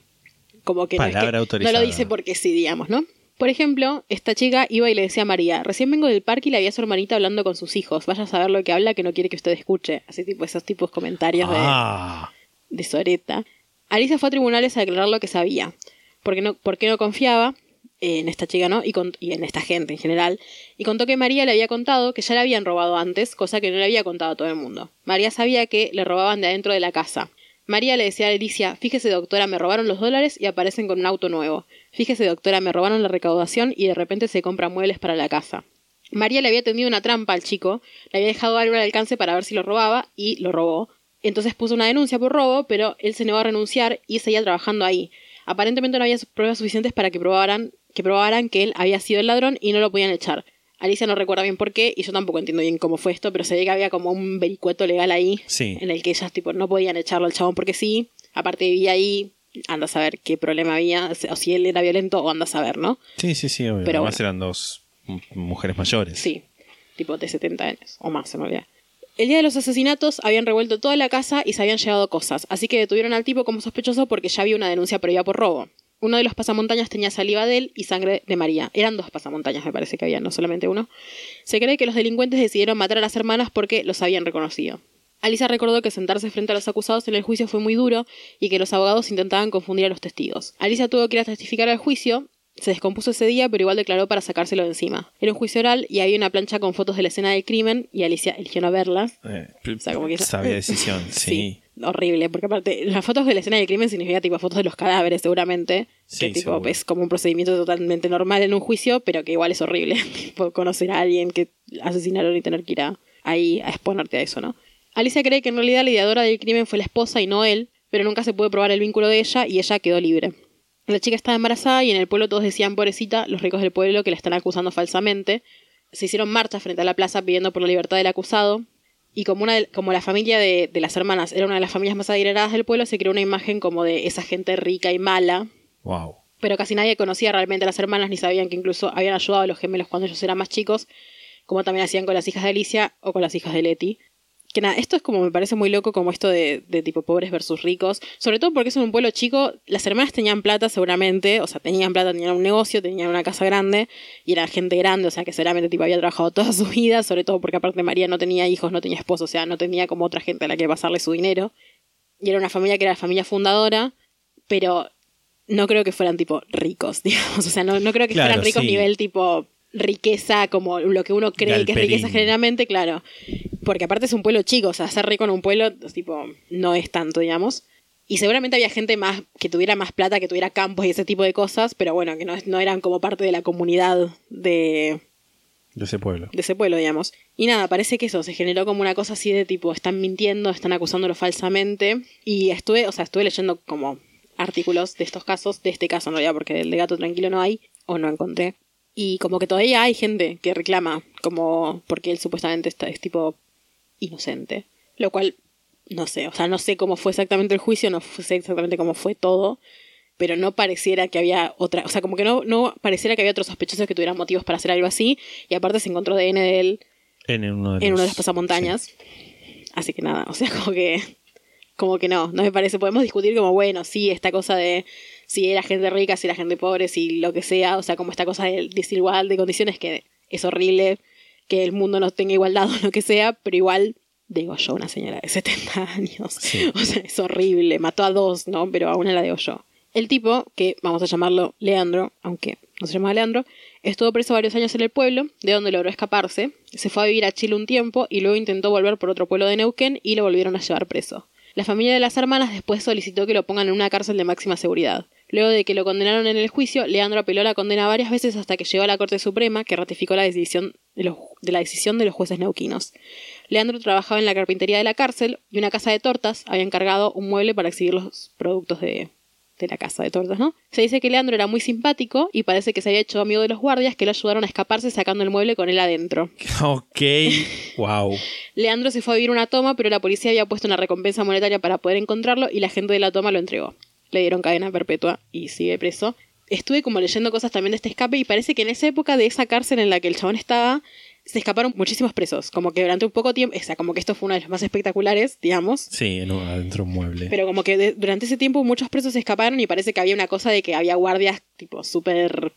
Como que, no es que- no lo dice porque sí, digamos, ¿no? Por ejemplo, esta chica iba y le decía a María, recién vengo del parque y la vi a su hermanita hablando con sus hijos, vaya a saber lo que habla que no quiere que usted escuche. Así tipo, esos tipos de comentarios de ah. de Soreta, Alicia fue a tribunales a declarar lo que sabía, porque no, porque no confiaba en esta chica, ¿no? Y, con- y en esta gente en general, y contó que María le había contado que ya le habían robado antes, cosa que no le había contado a todo el mundo. María sabía que le robaban de adentro de la casa. María le decía a Alicia, fíjese doctora, me robaron los dólares y aparecen con un auto nuevo. Fíjese doctora, me robaron la recaudación y de repente se compran muebles para la casa. María le había tendido una trampa al chico, le había dejado algo al alcance para ver si lo robaba y lo robó. Entonces puso una denuncia por robo, pero él se negó a renunciar y seguía trabajando ahí. Aparentemente no había pruebas suficientes para que probaran, que probaran que él había sido el ladrón y no lo podían echar. Alicia no recuerda bien por qué y yo tampoco entiendo bien cómo fue esto, pero se ve que había como un vericueto legal ahí Sí. en el que ellas tipo no podían echarlo al chabón porque sí. Aparte vivía ahí, anda a saber qué problema había, o si él era violento o anda a saber, ¿no? Sí, sí, sí, obvio. Pero Además bueno. eran dos mujeres mayores. Sí, tipo de 70 años o más en realidad. El día de los asesinatos habían revuelto toda la casa y se habían llevado cosas, así que detuvieron al tipo como sospechoso porque ya había una denuncia previa por robo. Uno de los pasamontañas tenía saliva de él y sangre de María. Eran dos pasamontañas, me parece que había, no solamente uno. Se cree que los delincuentes decidieron matar a las hermanas porque los habían reconocido. Alicia recordó que sentarse frente a los acusados en el juicio fue muy duro y que los abogados intentaban confundir a los testigos. Alicia tuvo que ir a testificar al juicio, se descompuso ese día, pero igual declaró para sacárselo de encima. Era un juicio oral y había una plancha con fotos de la escena del crimen y Alicia eligió no verlas. Eh, sea, como que- sabia decisión, *laughs* sí. Horrible, porque aparte, las fotos de la escena del crimen significa tipo fotos de los cadáveres, seguramente. Sí, que tipo seguro. es como un procedimiento totalmente normal en un juicio, pero que igual es horrible. *laughs* tipo, conocer a alguien que asesinaron y tener que ir a- ahí a exponerte a eso, ¿no? Alicia cree que en realidad la ideadora del crimen fue la esposa y no él, pero nunca se pudo probar el vínculo de ella y ella quedó libre. La chica estaba embarazada y en el pueblo todos decían, pobrecita, los ricos del pueblo que la están acusando falsamente. Se hicieron marchas frente a la plaza pidiendo por la libertad del acusado. Y como, una de- como la familia de, de las hermanas era una de las familias más adineradas del pueblo, se creó una imagen como de esa gente rica y mala. Wow. Pero casi nadie conocía realmente a las hermanas ni sabían que incluso habían ayudado a los gemelos cuando ellos eran más chicos, como también hacían con las hijas de Alicia o con las hijas de Leti. Que nada, esto es como me parece muy loco, como esto de, de tipo pobres versus ricos. Sobre todo porque es un pueblo chico, las hermanas tenían plata seguramente, o sea, tenían plata, tenían un negocio, tenían una casa grande, y era gente grande, o sea, que seguramente tipo había trabajado toda su vida, sobre todo porque aparte María no tenía hijos, no tenía esposo, o sea, no tenía como otra gente a la que pasarle su dinero. Y era una familia que era la familia fundadora, pero no creo que fueran tipo ricos, *laughs* digamos. O sea, no, no creo que Claro, fueran ricos sí. nivel tipo riqueza, como lo que uno cree que es riqueza generalmente, claro. Porque aparte es un pueblo chico, o sea, ser rico en un pueblo, tipo, no es tanto, digamos. Y seguramente había gente más que tuviera más plata, que tuviera campos y ese tipo de cosas, pero bueno, que no, no eran como parte de la comunidad de, De ese pueblo. de ese pueblo, digamos. Y nada, parece que eso, se generó como una cosa así de tipo, están mintiendo, están acusándolo falsamente. Y estuve, o sea, estuve leyendo como artículos de estos casos, de este caso en realidad, porque del de gato tranquilo no hay, o no encontré. Y como que todavía hay gente que reclama, como porque él supuestamente está, es tipo inocente. Lo cual, no sé, o sea, no sé cómo fue exactamente el juicio, no sé exactamente cómo fue todo, pero no pareciera que había otra, o sea, como que no, no pareciera que había otros sospechosos que tuvieran motivos para hacer algo así, y aparte se encontró ADN de él En uno de en los, uno de los pasamontañas. Así que nada, o sea, *laughs* como que como que no, no me parece, podemos discutir como, bueno, sí, esta cosa de si era gente rica, si era gente pobre, si lo que sea, o sea, como esta cosa de desigual de condiciones que es horrible que el mundo no tenga igualdad *laughs* o lo que sea, pero igual digo yo, una señora de 70 *laughs* años. Sí. O sea, es horrible, mató a dos, ¿no? Pero a una la digo yo. El tipo, que vamos a llamarlo Leandro, aunque no se llama Leandro, estuvo preso varios años en el pueblo, de donde logró escaparse, se fue a vivir a Chile un tiempo y luego intentó volver por otro pueblo de Neuquén y lo volvieron a llevar preso. La familia de las hermanas después solicitó que lo pongan en una cárcel de máxima seguridad. Luego de que lo condenaron en el juicio, Leandro apeló la condena varias veces hasta que llegó a la Corte Suprema, que ratificó la decisión de, los- de la decisión de los jueces neuquinos. Leandro trabajaba en la carpintería de la cárcel y una casa de tortas había encargado un mueble para exhibir los productos de, de la casa de tortas, ¿no? Se dice que Leandro era muy simpático y parece que se había hecho amigo de los guardias que lo ayudaron a escaparse sacando el mueble con él adentro. *laughs* *laughs* Ok, wow. Leandro se fue a vivir a una toma, pero la policía había puesto una recompensa monetaria para poder encontrarlo y la gente de la toma lo entregó. Le dieron cadena perpetua y sigue preso. Estuve como leyendo cosas también de este escape y parece que en esa época de esa cárcel en la que el chabón estaba, se escaparon muchísimos presos. Como que durante un poco tiempo, o sea, como que esto fue uno de los más espectaculares, digamos. Sí, en un- adentro de un mueble. Pero como que de- durante ese tiempo muchos presos se escaparon y parece que había una cosa de que había guardias tipo súper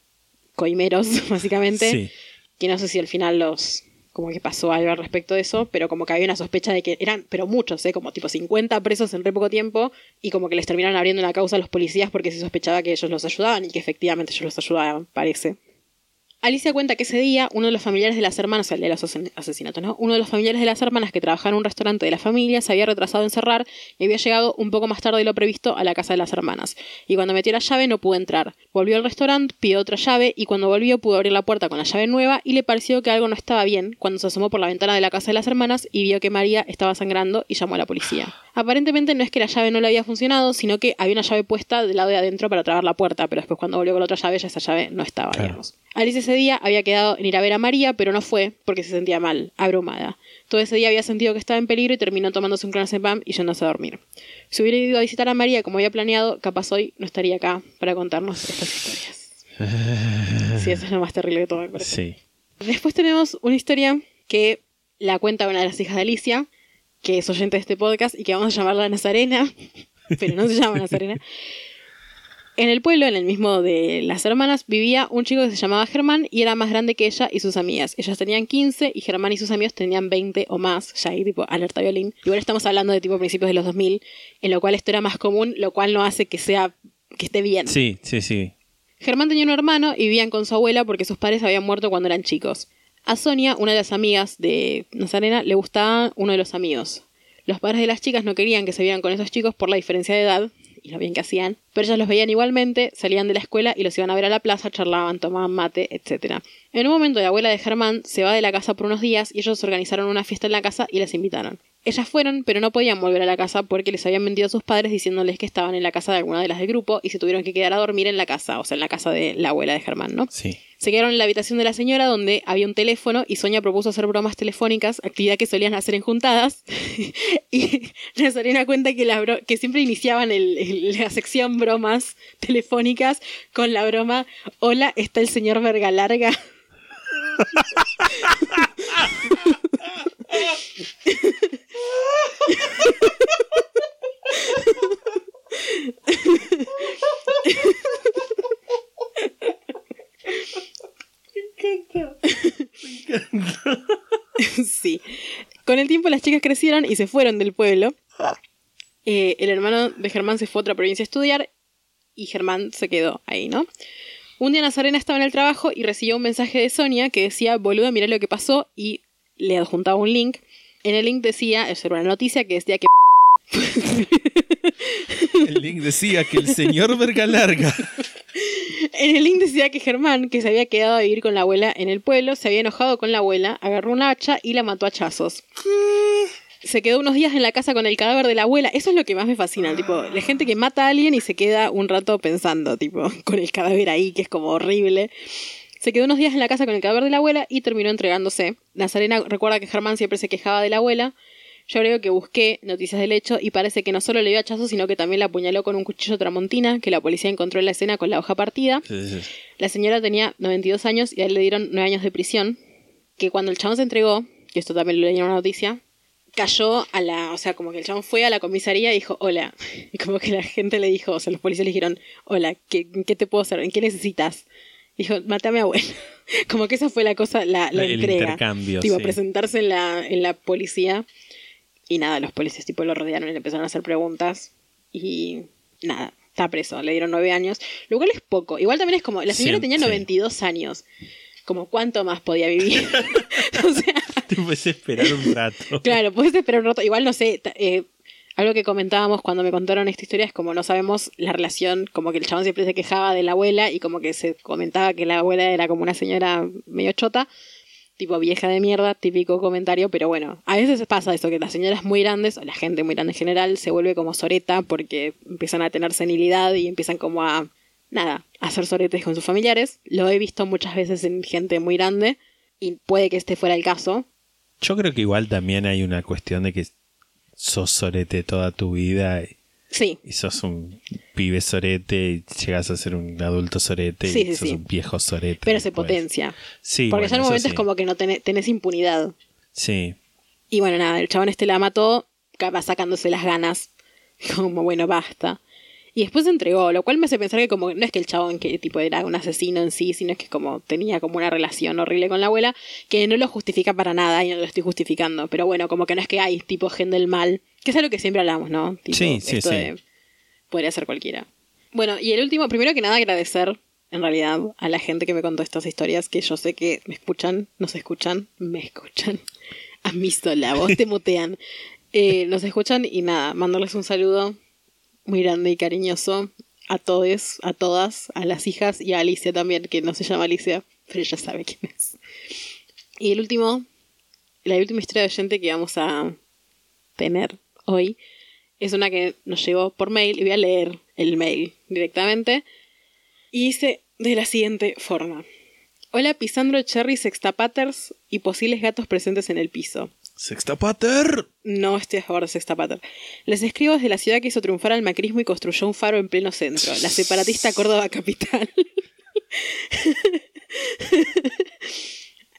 coimeros, *laughs* básicamente. Sí. Que no sé si al final los... Como que pasó algo al respecto de eso, pero como que había una sospecha de que eran, pero muchos, ¿eh? Como tipo 50 presos en re poco tiempo y como que les terminaron abriendo una causa a los policías porque se sospechaba que ellos los ayudaban y que efectivamente ellos los ayudaban, parece. Alicia cuenta que ese día uno de los familiares de las hermanas, el de los asesinatos, ¿no? Uno de los familiares de las hermanas que trabajaba en un restaurante de la familia se había retrasado en cerrar y había llegado un poco más tarde de lo previsto a la casa de las hermanas. Y cuando metió la llave no pudo entrar. Volvió al restaurante, pidió otra llave y cuando volvió pudo abrir la puerta con la llave nueva y le pareció que algo no estaba bien cuando se asomó por la ventana de la casa de las hermanas y vio que María estaba sangrando y llamó a la policía. Aparentemente no es que la llave no le había funcionado, sino que había una llave puesta del lado de adentro para trabar la puerta, pero después cuando volvió con la otra llave ya esa llave no estaba, digamos. Alice ese día había quedado en ir a ver a María, pero no fue porque se sentía mal, abrumada. Todo ese día había sentido que estaba en peligro y terminó tomándose un clonazepam y yéndose a dormir. Si hubiera ido a visitar a María como había planeado, capaz hoy no estaría acá para contarnos estas historias. *laughs* Sí, eso es lo más terrible de todo, me parece. Sí. Después tenemos una historia que la cuenta una de las hijas de Alicia, que es oyente de este podcast y que vamos a llamarla Nazarena, *laughs* pero no se llama Nazarena. En el pueblo, en el mismo de las hermanas, vivía un chico que se llamaba Germán y era más grande que ella y sus amigas. Ellas tenían 15 y Germán y sus amigos tenían 20 o más, ya ahí tipo alerta violín. Igual estamos hablando de tipo principios de los 2000, en lo cual esto era más común, lo cual no hace que sea que esté bien. Sí, sí, sí. Germán tenía un hermano y vivían con su abuela porque sus padres habían muerto cuando eran chicos. A Sonia, una de las amigas de Nazarena, le gustaba uno de los amigos. Los padres de las chicas no querían que se vieran con esos chicos por la diferencia de edad y lo bien que hacían, pero ellas los veían igualmente, salían de la escuela y los iban a ver a la plaza, charlaban, tomaban mate, etc. En un momento la abuela de Germán se va de la casa por unos días y ellos organizaron una fiesta en la casa y les invitaron. Ellas fueron, pero no podían volver a la casa porque les habían vendido a sus padres diciéndoles que estaban en la casa de alguna de las del grupo y se tuvieron que quedar a dormir en la casa, o sea, en la casa de la abuela de Germán, ¿no? Sí. Se quedaron en la habitación de la señora donde había un teléfono y Sonia propuso hacer bromas telefónicas, actividad que solían hacer en juntadas. *laughs* y Nazarena cuenta que, la bro- que siempre iniciaban el- el- la sección bromas telefónicas con la broma Hola, está el señor Verga Larga. *laughs* sí. Con el tiempo las chicas crecieron y se fueron del pueblo. Eh, el hermano de Germán se fue a otra provincia a estudiar y Germán se quedó ahí, ¿no? Un día Nazarena estaba en el trabajo y recibió un mensaje de Sonia que decía, boludo, mirá lo que pasó y le adjuntaba un link. En el link decía, eso era una noticia que decía que... *laughs* El link decía que el señor Verga Larga. En el link decía que Germán, que se había quedado a vivir con la abuela en el pueblo, se había enojado con la abuela, agarró una hacha y la mató a chazos. Se quedó unos días en la casa con el cadáver de la abuela. Eso es lo que más me fascina, tipo, la gente que mata a alguien y se queda un rato pensando, tipo, *laughs* con el cadáver ahí, que es como horrible. Se quedó unos días en la casa con el cadáver de la abuela y terminó entregándose. Nazarena recuerda que Germán siempre se quejaba de la abuela. Yo creo que busqué noticias del hecho y parece que no solo le dio hachazo, sino que también la apuñaló con un cuchillo tramontina que la policía encontró en la escena con la hoja partida. Sí, sí, sí. La señora tenía 92 años y a él le dieron 9 años de prisión. Que cuando el chabón se entregó, que esto también lo leí en una noticia, cayó a la. O sea, como que el chabón fue a la comisaría y dijo, hola. *laughs* Y como que la gente le dijo, o sea, los policías le dijeron, hola, ¿qué, qué te puedo hacer? ¿En qué necesitas? Dijo, mate a mi abuela. *laughs* Como que esa fue la cosa, la, la El entrega. intercambio, Tipo, sí. presentarse en la, en la policía. Y nada, los policías tipo lo rodearon y le empezaron a hacer preguntas. Y nada, está preso, le dieron nueve años, lo cual es poco. Igual también es como, la señora Sí, tenía sí. 92 años. Como, ¿cuánto más podía vivir? *laughs* o sea, *laughs* Te puedes esperar un rato. Claro, puedes esperar un rato. Igual no sé, eh, algo que comentábamos cuando me contaron esta historia es como no sabemos la relación, como que el chabón siempre se quejaba de la abuela y como que se comentaba que la abuela era como una señora medio chota, tipo vieja de mierda, típico comentario, pero bueno, a veces pasa eso, que las señoras muy grandes, o la gente muy grande en general, se vuelve como soreta porque empiezan a tener senilidad y empiezan como a, nada, a hacer soretes con sus familiares. Lo he visto muchas veces en gente muy grande y puede que este fuera el caso, Yo creo que igual también hay una cuestión de que sos sorete toda tu vida y, Sí, y sos un pibe sorete y llegas a ser un adulto sorete Sí, y sí, sos sí. un viejo sorete. pero se potencia. Sí, Porque bueno, en un eso momento es sí. como que no tenés, tenés impunidad. Sí, Y bueno, nada, el chabón este la mató, capaz sacándose las ganas. *laughs* Como, bueno, basta. Y después se entregó, lo cual me hace pensar que como no es que el chabón que tipo era un asesino en sí, sino que como tenía como una relación horrible con la abuela, que no lo justifica para nada y no lo estoy justificando. Pero bueno, como que no es que hay tipo gente del mal, que es algo que siempre hablamos, ¿no? Tipo, Sí, sí, esto sí. de- podría ser cualquiera. Bueno, y el último, primero que nada agradecer en realidad a la gente que me contó estas historias, que yo sé que me escuchan, nos escuchan, me escuchan. *laughs* A mí sola, vos te *laughs* mutean. Eh, nos escuchan y nada, mandarles un saludo muy grande y cariñoso a todos, a todas, a las hijas y a Alicia también, que no se llama Alicia, pero ella sabe quién es. Y el último, la última historia de oyente que vamos a tener hoy es una que nos llegó por mail y voy a leer el mail directamente. Y dice de la siguiente forma. Hola Pisandro, Cherry, Sextapaters y posibles gatos presentes en el piso. Sextapater. No estoy a favor de Sextapater. Les escribo desde la ciudad que hizo triunfar al macrismo y construyó un faro en pleno centro, la separatista Córdoba Capital. *laughs*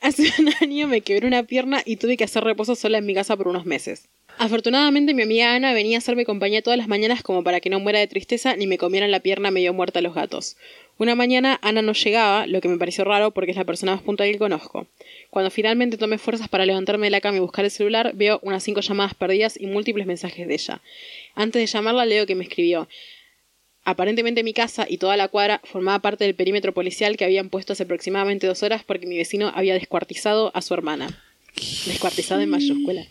Hace un año me quebré una pierna y tuve que hacer reposo sola en mi casa por unos meses. Afortunadamente mi amiga Ana venía a hacerme compañía todas las mañanas como para que no muera de tristeza ni me comieran la pierna medio muerta los gatos. Una mañana Ana no llegaba, lo que me pareció raro porque es la persona más puntual que conozco. Cuando finalmente tomé fuerzas para levantarme de la cama y buscar el celular, veo unas cinco llamadas perdidas y múltiples mensajes de ella. Antes de llamarla leo que me escribió. Aparentemente mi casa y toda la cuadra formaba parte del perímetro policial que habían puesto hace aproximadamente dos horas porque mi vecino había descuartizado a su hermana. Descuartizado en mayúscula.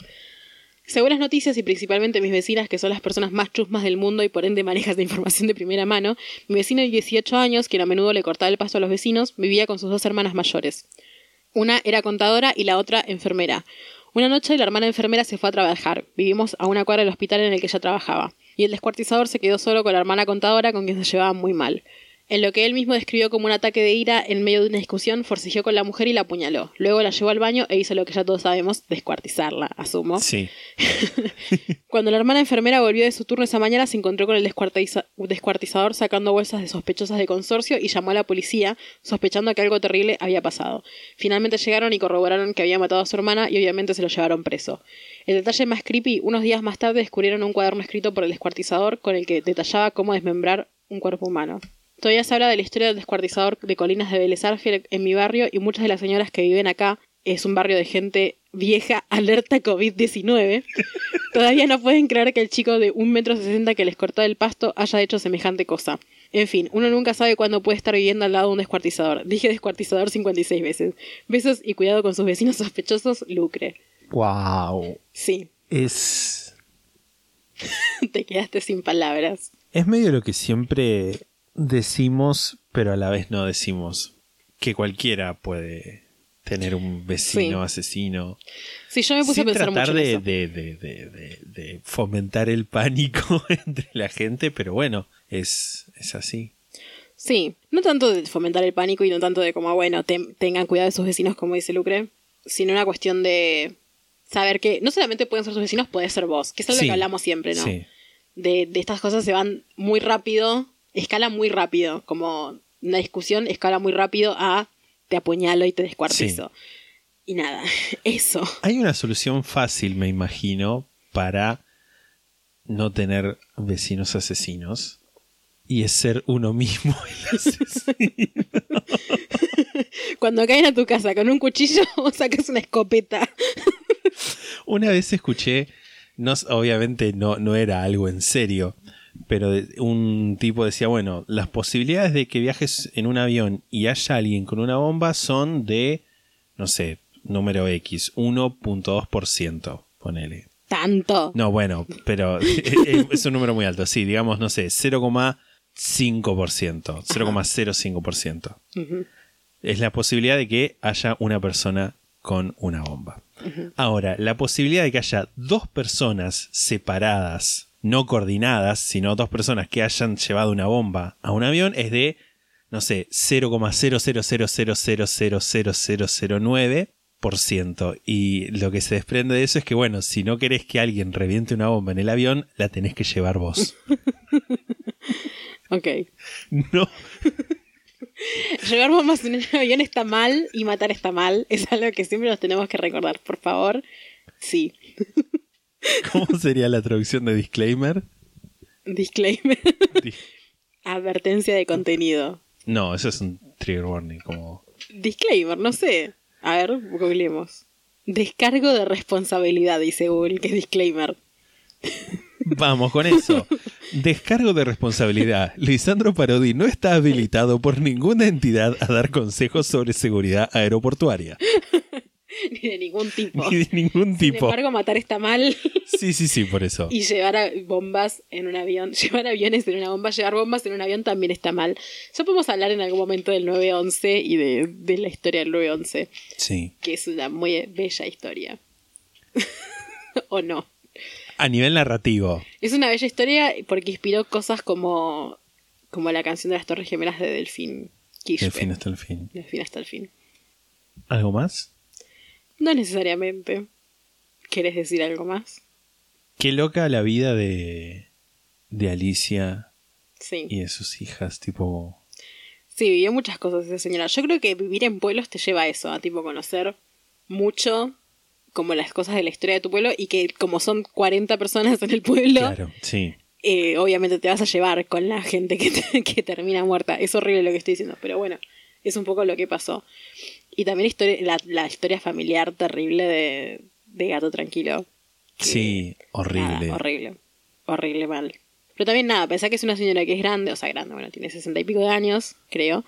Según las noticias y principalmente mis vecinas, que son las personas más chusmas del mundo y por ende manejas de información de primera mano, mi vecino de 18 años, quien a menudo le cortaba el paso a los vecinos, vivía con sus dos hermanas mayores. Una era contadora y la otra enfermera. Una noche la hermana enfermera se fue a trabajar. Vivimos a una cuadra del hospital en el que ella trabajaba. Y el descuartizador se quedó solo con la hermana contadora con quien se llevaba muy mal. En lo que él mismo describió como un ataque de ira, en medio de una discusión, forcejeó con la mujer y la apuñaló. Luego la llevó al baño e hizo lo que ya todos sabemos, descuartizarla, asumo. Sí. *laughs* Cuando la hermana enfermera volvió de su turno esa mañana, se encontró con el descuartiza- descuartizador sacando bolsas de sospechosas de consorcio y llamó a la policía, sospechando que algo terrible había pasado. Finalmente llegaron y corroboraron que había matado a su hermana y obviamente se lo llevaron preso. El detalle más creepy, unos días más tarde descubrieron un cuaderno escrito por el descuartizador con el que detallaba cómo desmembrar un cuerpo humano. Todavía se habla de la historia del descuartizador de Colinas de Vélez Arfiel en mi barrio y muchas de las señoras que viven acá es un barrio de gente vieja *laughs* alerta COVID-19. *laughs* Todavía no pueden creer que el chico de un metro sesenta que les cortó el pasto haya hecho semejante cosa. En fin, uno nunca sabe cuándo puede estar viviendo al lado de un descuartizador. Dije descuartizador 56 veces. Besos y cuidado con sus vecinos sospechosos, lucre. Wow. Sí, Es, *laughs* te quedaste sin palabras. Es medio lo que siempre decimos, pero a la vez no decimos. Que cualquiera puede tener un vecino Sí. asesino. Sí, yo me puse Sin a pensar tratar mucho en de, eso. de- de- de- de- de fomentar el pánico *laughs* entre la gente, pero bueno, es, es así. Sí, no tanto de fomentar el pánico y no tanto de como, bueno, te- tengan cuidado de sus vecinos, como dice Lucre, sino una cuestión de saber que no solamente pueden ser sus vecinos, puede ser vos, que es algo Sí, que hablamos siempre, ¿no? sí. De, de estas cosas se van muy rápido, escala muy rápido, como una discusión escala muy rápido a te apuñalo y te descuartizo. Y nada, *laughs* eso. Hay una solución fácil, me imagino, para no tener vecinos asesinos. Y es ser uno mismo *laughs* el asesino. Cuando caen a tu casa con un cuchillo, *laughs* vos sacas una escopeta. Una vez escuché, no, obviamente no, no era algo en serio, pero un tipo decía, bueno, las posibilidades de que viajes en un avión y haya alguien con una bomba son de, no sé, número X, 1.2%, ponele. Tanto. No, bueno, pero *laughs* es un número muy alto, sí, digamos, no sé, 0,5%, 0,05%. Ujú. Es la posibilidad de que haya una persona con una bomba. Ahora, la posibilidad de que haya dos personas separadas, no coordinadas, sino dos personas que hayan llevado una bomba a un avión es de, no sé, 0,000000009%. Y lo que se desprende de eso es que, bueno, si no querés que alguien reviente una bomba en el avión, la tenés que llevar vos. *laughs* Ok. *laughs* no. *laughs* Llevar bombas en un avión está mal y matar está mal. Es algo que siempre nos tenemos que recordar. Por favor, sí. *laughs* ¿Cómo sería la traducción de disclaimer? Disclaimer. Advertencia de contenido. No, eso es un trigger warning, como... Disclaimer, no sé. A ver, googleemos. Descargo de responsabilidad, dice Google, que es disclaimer. *laughs* Vamos con eso. Descargo de responsabilidad. Lisandro Parodi no está habilitado por ninguna entidad a dar consejos sobre seguridad aeroportuaria. *laughs* Ni de ningún tipo. Ni de ningún Sin tipo. embargo, matar está mal. *laughs* Sí, sí, sí, por eso. Y llevar a- bombas en un avión, *laughs* llevar aviones en una bomba, llevar bombas en un avión también está mal. Ya podemos hablar en algún momento del 911 y de, de la historia del 911, Sí. que es una muy bella historia. o no. A nivel narrativo. Es una bella historia porque inspiró cosas como, como la canción de las Torres Gemelas de Delfín Quispe. Del fin hasta el fin. Delfín hasta el fin. ¿Algo más? No necesariamente. ¿Quieres decir algo más? Qué loca la vida de, de Alicia Sí. y de sus hijas, tipo... Sí, vivió muchas cosas esa señora. Yo creo que vivir en pueblos te lleva a eso, a tipo conocer mucho como las cosas de la historia de tu pueblo y que como son 40 personas en el pueblo, Claro, sí. eh, obviamente te vas a llevar con la gente que, te- *laughs* que termina muerta. Es horrible lo que estoy diciendo, pero bueno, es un poco lo que pasó. Y también historia, la, la historia familiar terrible de, de Gato Tranquilo. Sí, horrible. Nada, horrible. Horrible mal. Pero también nada, pensá que es una señora que es grande, o sea, grande, bueno, tiene sesenta y pico de años, creo.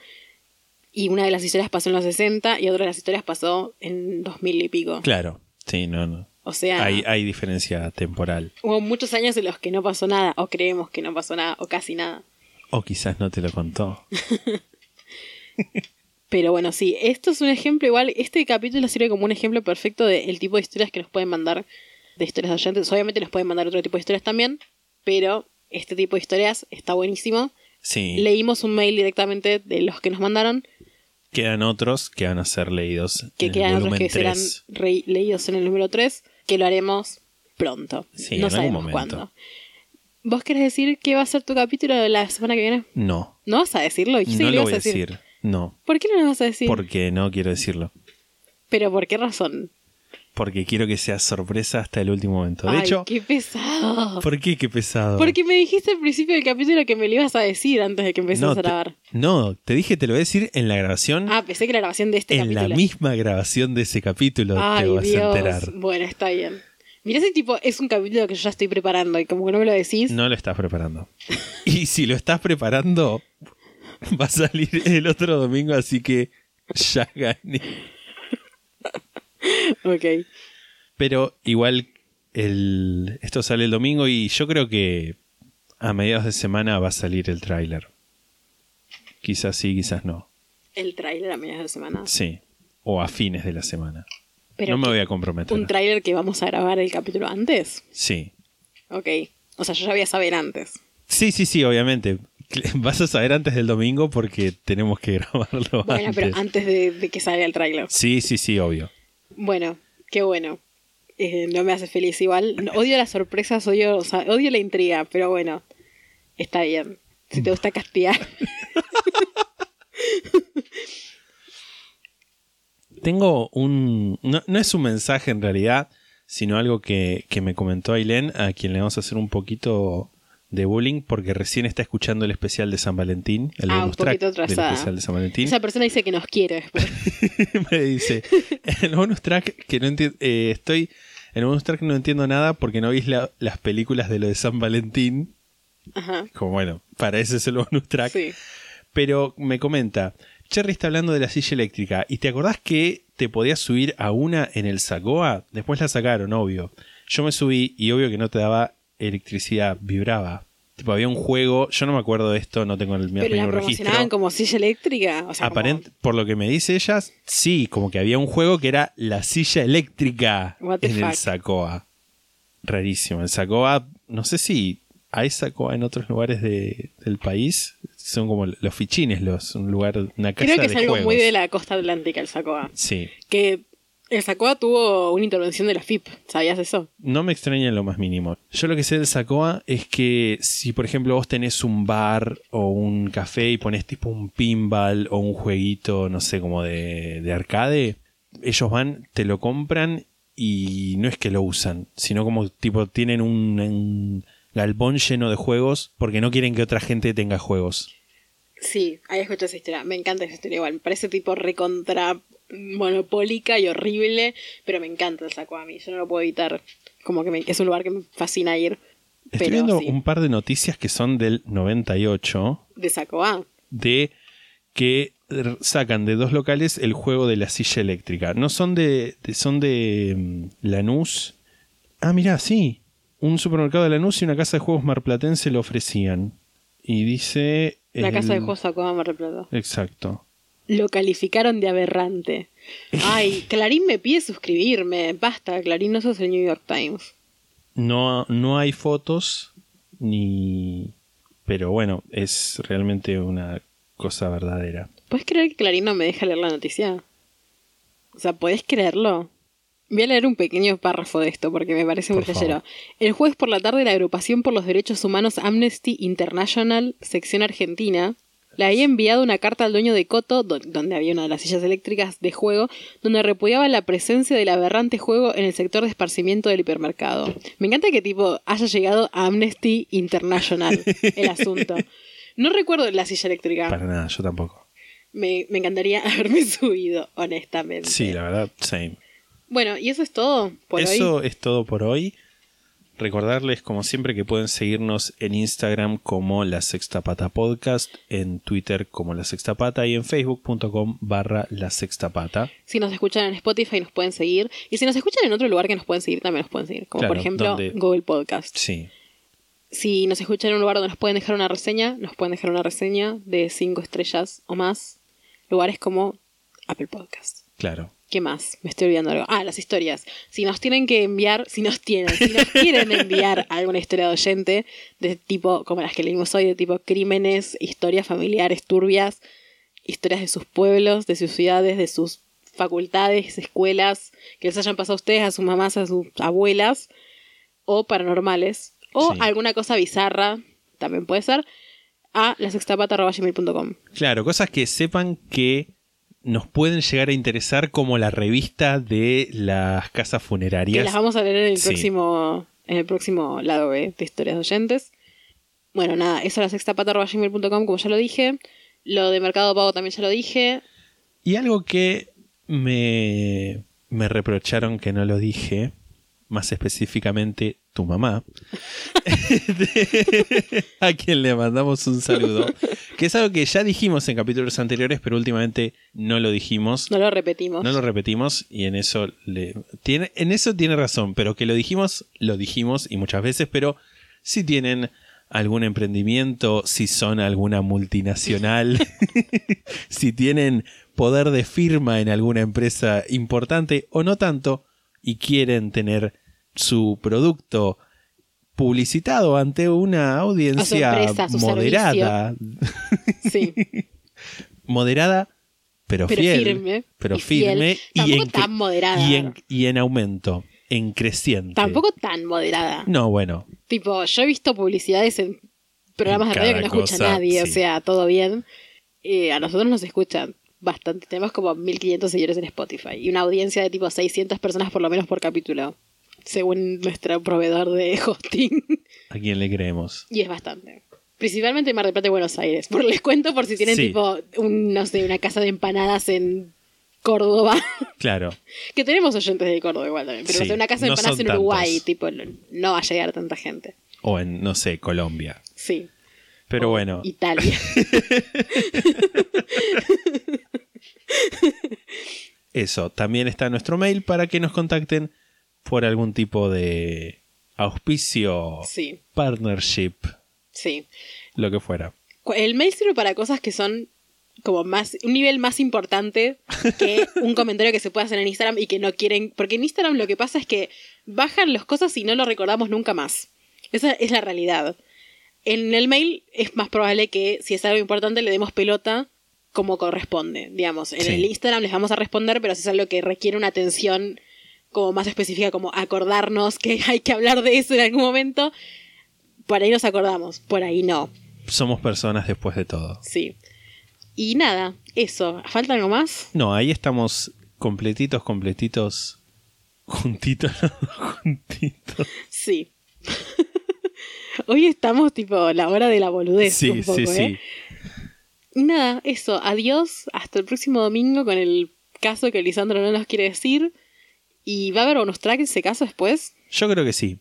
Y una de las historias pasó en los 60 y otra de las historias pasó en 2000 y pico. Claro, sí, no, no. O sea, Hay, hay diferencia temporal. hubo muchos años en los que no pasó nada, o creemos que no pasó nada, o casi nada. O quizás no te lo contó. *laughs* Pero bueno, sí, esto es un ejemplo igual, este capítulo sirve como un ejemplo perfecto del tipo de historias que nos pueden mandar de historias de oyentes. Obviamente nos pueden mandar otro tipo de historias también, pero este tipo de historias está buenísimo. Sí. Leímos un mail directamente de los que nos mandaron, Quedan otros que van a ser leídos. que en el quedan otros que serán 3. re- leídos en el número 3, que lo haremos pronto. Sí, no en algún sabemos momento. cuándo. ¿Vos querés decir qué va a ser tu capítulo de la semana que viene? No, ¿No vas a decirlo? Dijiste no lo voy a decir. No, ¿Por qué no lo vas a decir? porque no quiero decirlo. ¿Pero por qué razón? Porque quiero que sea sorpresa hasta el último momento. De Ay, hecho, qué pesado. ¿por qué? Qué pesado. Porque me dijiste al principio del capítulo que me lo ibas a decir antes de que empezamos no, a grabar. no, te dije, te lo voy a decir en la grabación. Ah, pensé que la grabación de este en capítulo. la misma grabación de ese capítulo Ay, te vas Dios. a enterar. Bueno, está bien. Mirá ese tipo, es un capítulo que yo ya estoy preparando y como que no me lo decís. No lo estás preparando. *laughs* y si lo estás preparando, *laughs* va a salir el otro domingo, así que ya gané. Ok. Pero igual el, esto sale el domingo y yo creo que a mediados de semana va a salir el tráiler. Quizás sí, quizás no. El tráiler a mediados de semana. Sí. O a fines de la semana. Pero no me voy a comprometer. ¿Un tráiler que vamos a grabar el capítulo antes? Sí. Ok. O sea, yo ya voy a saber antes. Sí, sí, sí, obviamente. *laughs* Vas a saber antes del domingo porque tenemos que *laughs* grabarlo Bueno, antes. pero antes de, de que salga el tráiler. Sí, sí, sí, obvio. Bueno, qué bueno. Eh, no me hace feliz igual. Odio las sorpresas, odio, o sea, odio la intriga, pero bueno, está bien. Si te gusta castigar. *laughs* Tengo un... No, no es un mensaje en realidad, sino algo que, que me comentó Ailén, a quien le vamos a hacer un poquito de bullying, porque recién está escuchando el especial de San Valentín, el Ah, un bonus track poquito del especial de San Valentín. Esa persona dice que nos quiere *laughs* me dice, el bonus track que no entiendo, estoy, en el bonus track no entiendo nada porque no la- las películas de lo de San Valentín Ajá. Como bueno, para ese es el bonus track. Sí. Pero me comenta, Cherry está hablando de la silla eléctrica. ¿Y te acordás que te podías subir a una en el Sacoa? Después la sacaron, obvio. Yo me subí y obvio que no te daba electricidad, vibraba. Tipo, había un juego, yo no me acuerdo de esto, no tengo el Pero la mismo promocionaban registro. como silla eléctrica. O sea, como- Aparent- por lo que me dice ella, sí, como que había un juego que era la silla eléctrica What the en el? Sacoa. Rarísimo. El Sacoa, no sé si hay Sacoa en otros lugares de- del país. Son como los fichines, los, un lugar, una casa Creo que es algo juegos. muy de la costa atlántica el Sacoa. Sí. Que el Sacoa tuvo una intervención de la FIP. ¿Sabías eso? No me extraña en lo más mínimo. Yo lo que sé del Sacoa es que si, por ejemplo, vos tenés un bar o un café y pones tipo un pinball o un jueguito, no sé, como de, de arcade, ellos van, te lo compran y no es que lo usan, sino como tipo tienen un, un galpón lleno de juegos porque no quieren que otra gente tenga juegos. Sí, ahí escuché esa historia. Me encanta esa historia igual. Me parece tipo recontra monopólica y horrible, pero me encanta el Sacoa a mí. Yo no lo puedo evitar. Como que me- es un lugar que me fascina ir. Estoy Pero viendo sí, un par de noticias que son del 98 de Sacoa. de que sacan de dos locales el juego de la silla eléctrica. No son de, de- son de mm, Lanús. Ah, mirá, sí. Un supermercado de Lanús y una casa de juegos marplatense lo ofrecían. Y dice... La el- casa de juegos Sacoa Mar Plata. Exacto. Lo calificaron de aberrante. *laughs* Ay, Clarín me pide suscribirme. Basta, Clarín, no sos el New York Times. No, no hay fotos ni... Pero bueno, es realmente una cosa verdadera. ¿Puedes creer que Clarín no me deja leer la noticia? O sea, ¿podés creerlo? Voy a leer un pequeño párrafo de esto porque me parece muy flashero. El jueves por la tarde la agrupación por los derechos humanos Amnesty International, sección argentina, le había enviado una carta al dueño de Coto, do- donde había una de las sillas eléctricas de juego, donde repudiaba la presencia del aberrante juego en el sector de esparcimiento del hipermercado. Me encanta que tipo haya llegado a Amnesty International el *laughs* asunto. No recuerdo la silla eléctrica. Para nada, yo tampoco. Me, me encantaría *laughs* haberme subido, honestamente. Sí, la verdad, same. Bueno, y eso es todo por Eso hoy. es todo por hoy. Recordarles, como siempre, que pueden seguirnos en Instagram como La Sexta Pata Podcast, en Twitter como La Sexta Pata y en facebook.com barra La Sexta Pata. Si nos escuchan en Spotify nos pueden seguir. Y si nos escuchan en otro lugar que nos pueden seguir, también nos pueden seguir. Como por ejemplo donde- Google Podcast. Sí, Si nos escuchan en un lugar donde nos pueden dejar una reseña, nos pueden dejar una reseña de 5 estrellas o más. Lugares como Apple Podcast. claro. ¿Qué más? Me estoy olvidando algo. Ah, las historias. Si nos tienen que enviar, si nos tienen, si nos quieren enviar *laughs* alguna historia de oyente, de tipo, como las que leímos hoy, de tipo crímenes, historias familiares turbias, historias de sus pueblos, de sus ciudades, de sus facultades, escuelas, que les hayan pasado a ustedes, a sus mamás, a sus abuelas, o paranormales, o Sí. alguna cosa bizarra, también puede ser, a lasextapata.gmail.com. Claro, cosas que sepan que nos pueden llegar a interesar como la revista de las casas Que funerarias. las vamos a leer en el Sí. próximo, en el próximo lado B de historias de oyentes. Bueno, nada, eso la sextapata.gmail.com, como ya lo dije. Lo de Mercado Pago también ya lo dije. Y algo que me, me reprocharon que no lo dije, más específicamente tu mamá, *laughs* a quien le mandamos un saludo, que es algo que ya dijimos en capítulos anteriores, pero últimamente no lo dijimos. No lo repetimos. No lo repetimos y en eso le tiene en eso tiene razón, pero que lo dijimos, lo dijimos y muchas veces, pero si tienen algún emprendimiento, si son alguna multinacional, *laughs* si tienen poder de firma en alguna empresa importante o no tanto y quieren tener su publicitado ante una audiencia moderada. Sí. *laughs* moderada, pero, Pero fiel. firme. Pero y fiel. firme y en, tan moderada. y, en, y en aumento, en creciente. Tampoco tan moderada. No, bueno, Tipo, yo he visto publicidades en programas En de radio que no cada escucha cosa, nadie, o sea, todo bien. Eh, a nosotros nos escuchan bastante. Tenemos como 1500 seguidores en Spotify y una audiencia de tipo 600 personas por lo menos por capítulo, según nuestro proveedor de *laughs* hosting. ¿a quién le creemos? y es bastante. Principalmente en Mar del Plata y Buenos Aires. Por les cuento por si tienen Sí. tipo, un, no sé, una casa de empanadas en Córdoba. *laughs* Claro, que tenemos oyentes de Córdoba igual también. Pero Sí, una casa de no empanadas en Uruguay, tantos. tipo, no, no va a llegar tanta gente. O en, no sé, Colombia. Sí. Pero bueno, Italia. *laughs* eso. También está nuestro mail para que nos contacten por algún tipo de auspicio, Sí, partnership, sí. lo que fuera. El mail sirve para cosas que son como más, un nivel más importante que *laughs* un comentario que se puede hacer en Instagram y que no quieren, porque en Instagram lo que pasa es que bajan las cosas y no lo recordamos nunca más. Esa es la realidad. En el mail es más probable que si es algo importante le demos pelota como corresponde, digamos. En Sí. el Instagram les vamos a responder, pero si es algo que requiere una atención como más específica, como acordarnos que *laughs* hay que hablar de eso en algún momento, por ahí nos acordamos, por ahí no. Somos personas después de todo. Sí. Y nada, eso. ¿Falta algo más? No, ahí estamos completitos, completitos, *laughs* juntitos, juntitos. Sí. *laughs* Hoy estamos tipo la hora de la boludez. Sí, un poco, sí, sí. ¿eh? Y nada, eso. Adiós. Hasta el próximo domingo con el caso que Lisandro no nos quiere decir. ¿Y va a haber bonus track ese caso después? Yo creo que sí.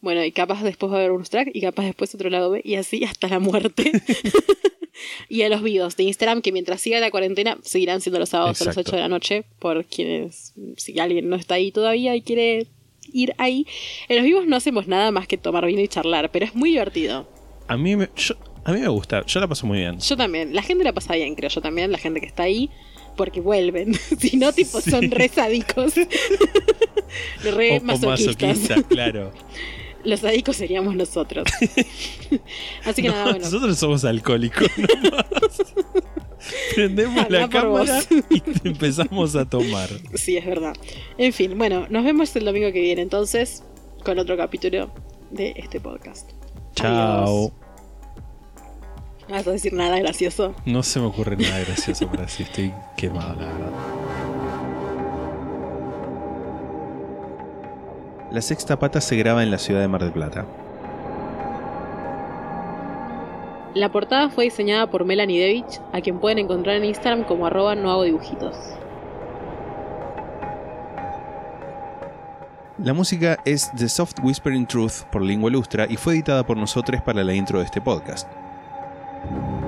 Bueno, y capaz después va a haber bonus track y capaz después otro lado B y así hasta la muerte. *laughs* y a los videos de Instagram que mientras siga la cuarentena seguirán siendo los sábados a las Exacto. 8 de la noche por quienes, si alguien no está ahí todavía y quiere ir ahí. En los vivos no hacemos nada más que tomar vino y charlar, pero es muy divertido. A mí me, yo- a mí me gusta, yo la paso muy bien. Yo también, la gente la pasa bien, creo yo también, la gente que está ahí, porque vuelven. *laughs* si no, tipo, son re sádicos. *laughs* re O- o masoquistas. masoquista, claro. *laughs* Los sádicos seríamos nosotros. Así que No, nada, bueno. Nosotros somos alcohólicos nomás. Prendemos Habla la cámara vos. y empezamos a tomar. Sí, es verdad. En fin, bueno, nos vemos el domingo que viene entonces con otro capítulo de este podcast. Chao. No *laughs* vas a decir nada gracioso. No se me ocurre nada gracioso para si estoy quemado, la verdad. La sexta pata se graba en la ciudad de Mar del Plata. La portada fue diseñada por Melanie Devich, a quien pueden encontrar en Instagram como arroba no hago dibujitos. La música es The Soft Whispering Truth por Lingua Ilustra y fue editada por nosotros para la intro de este podcast. thank you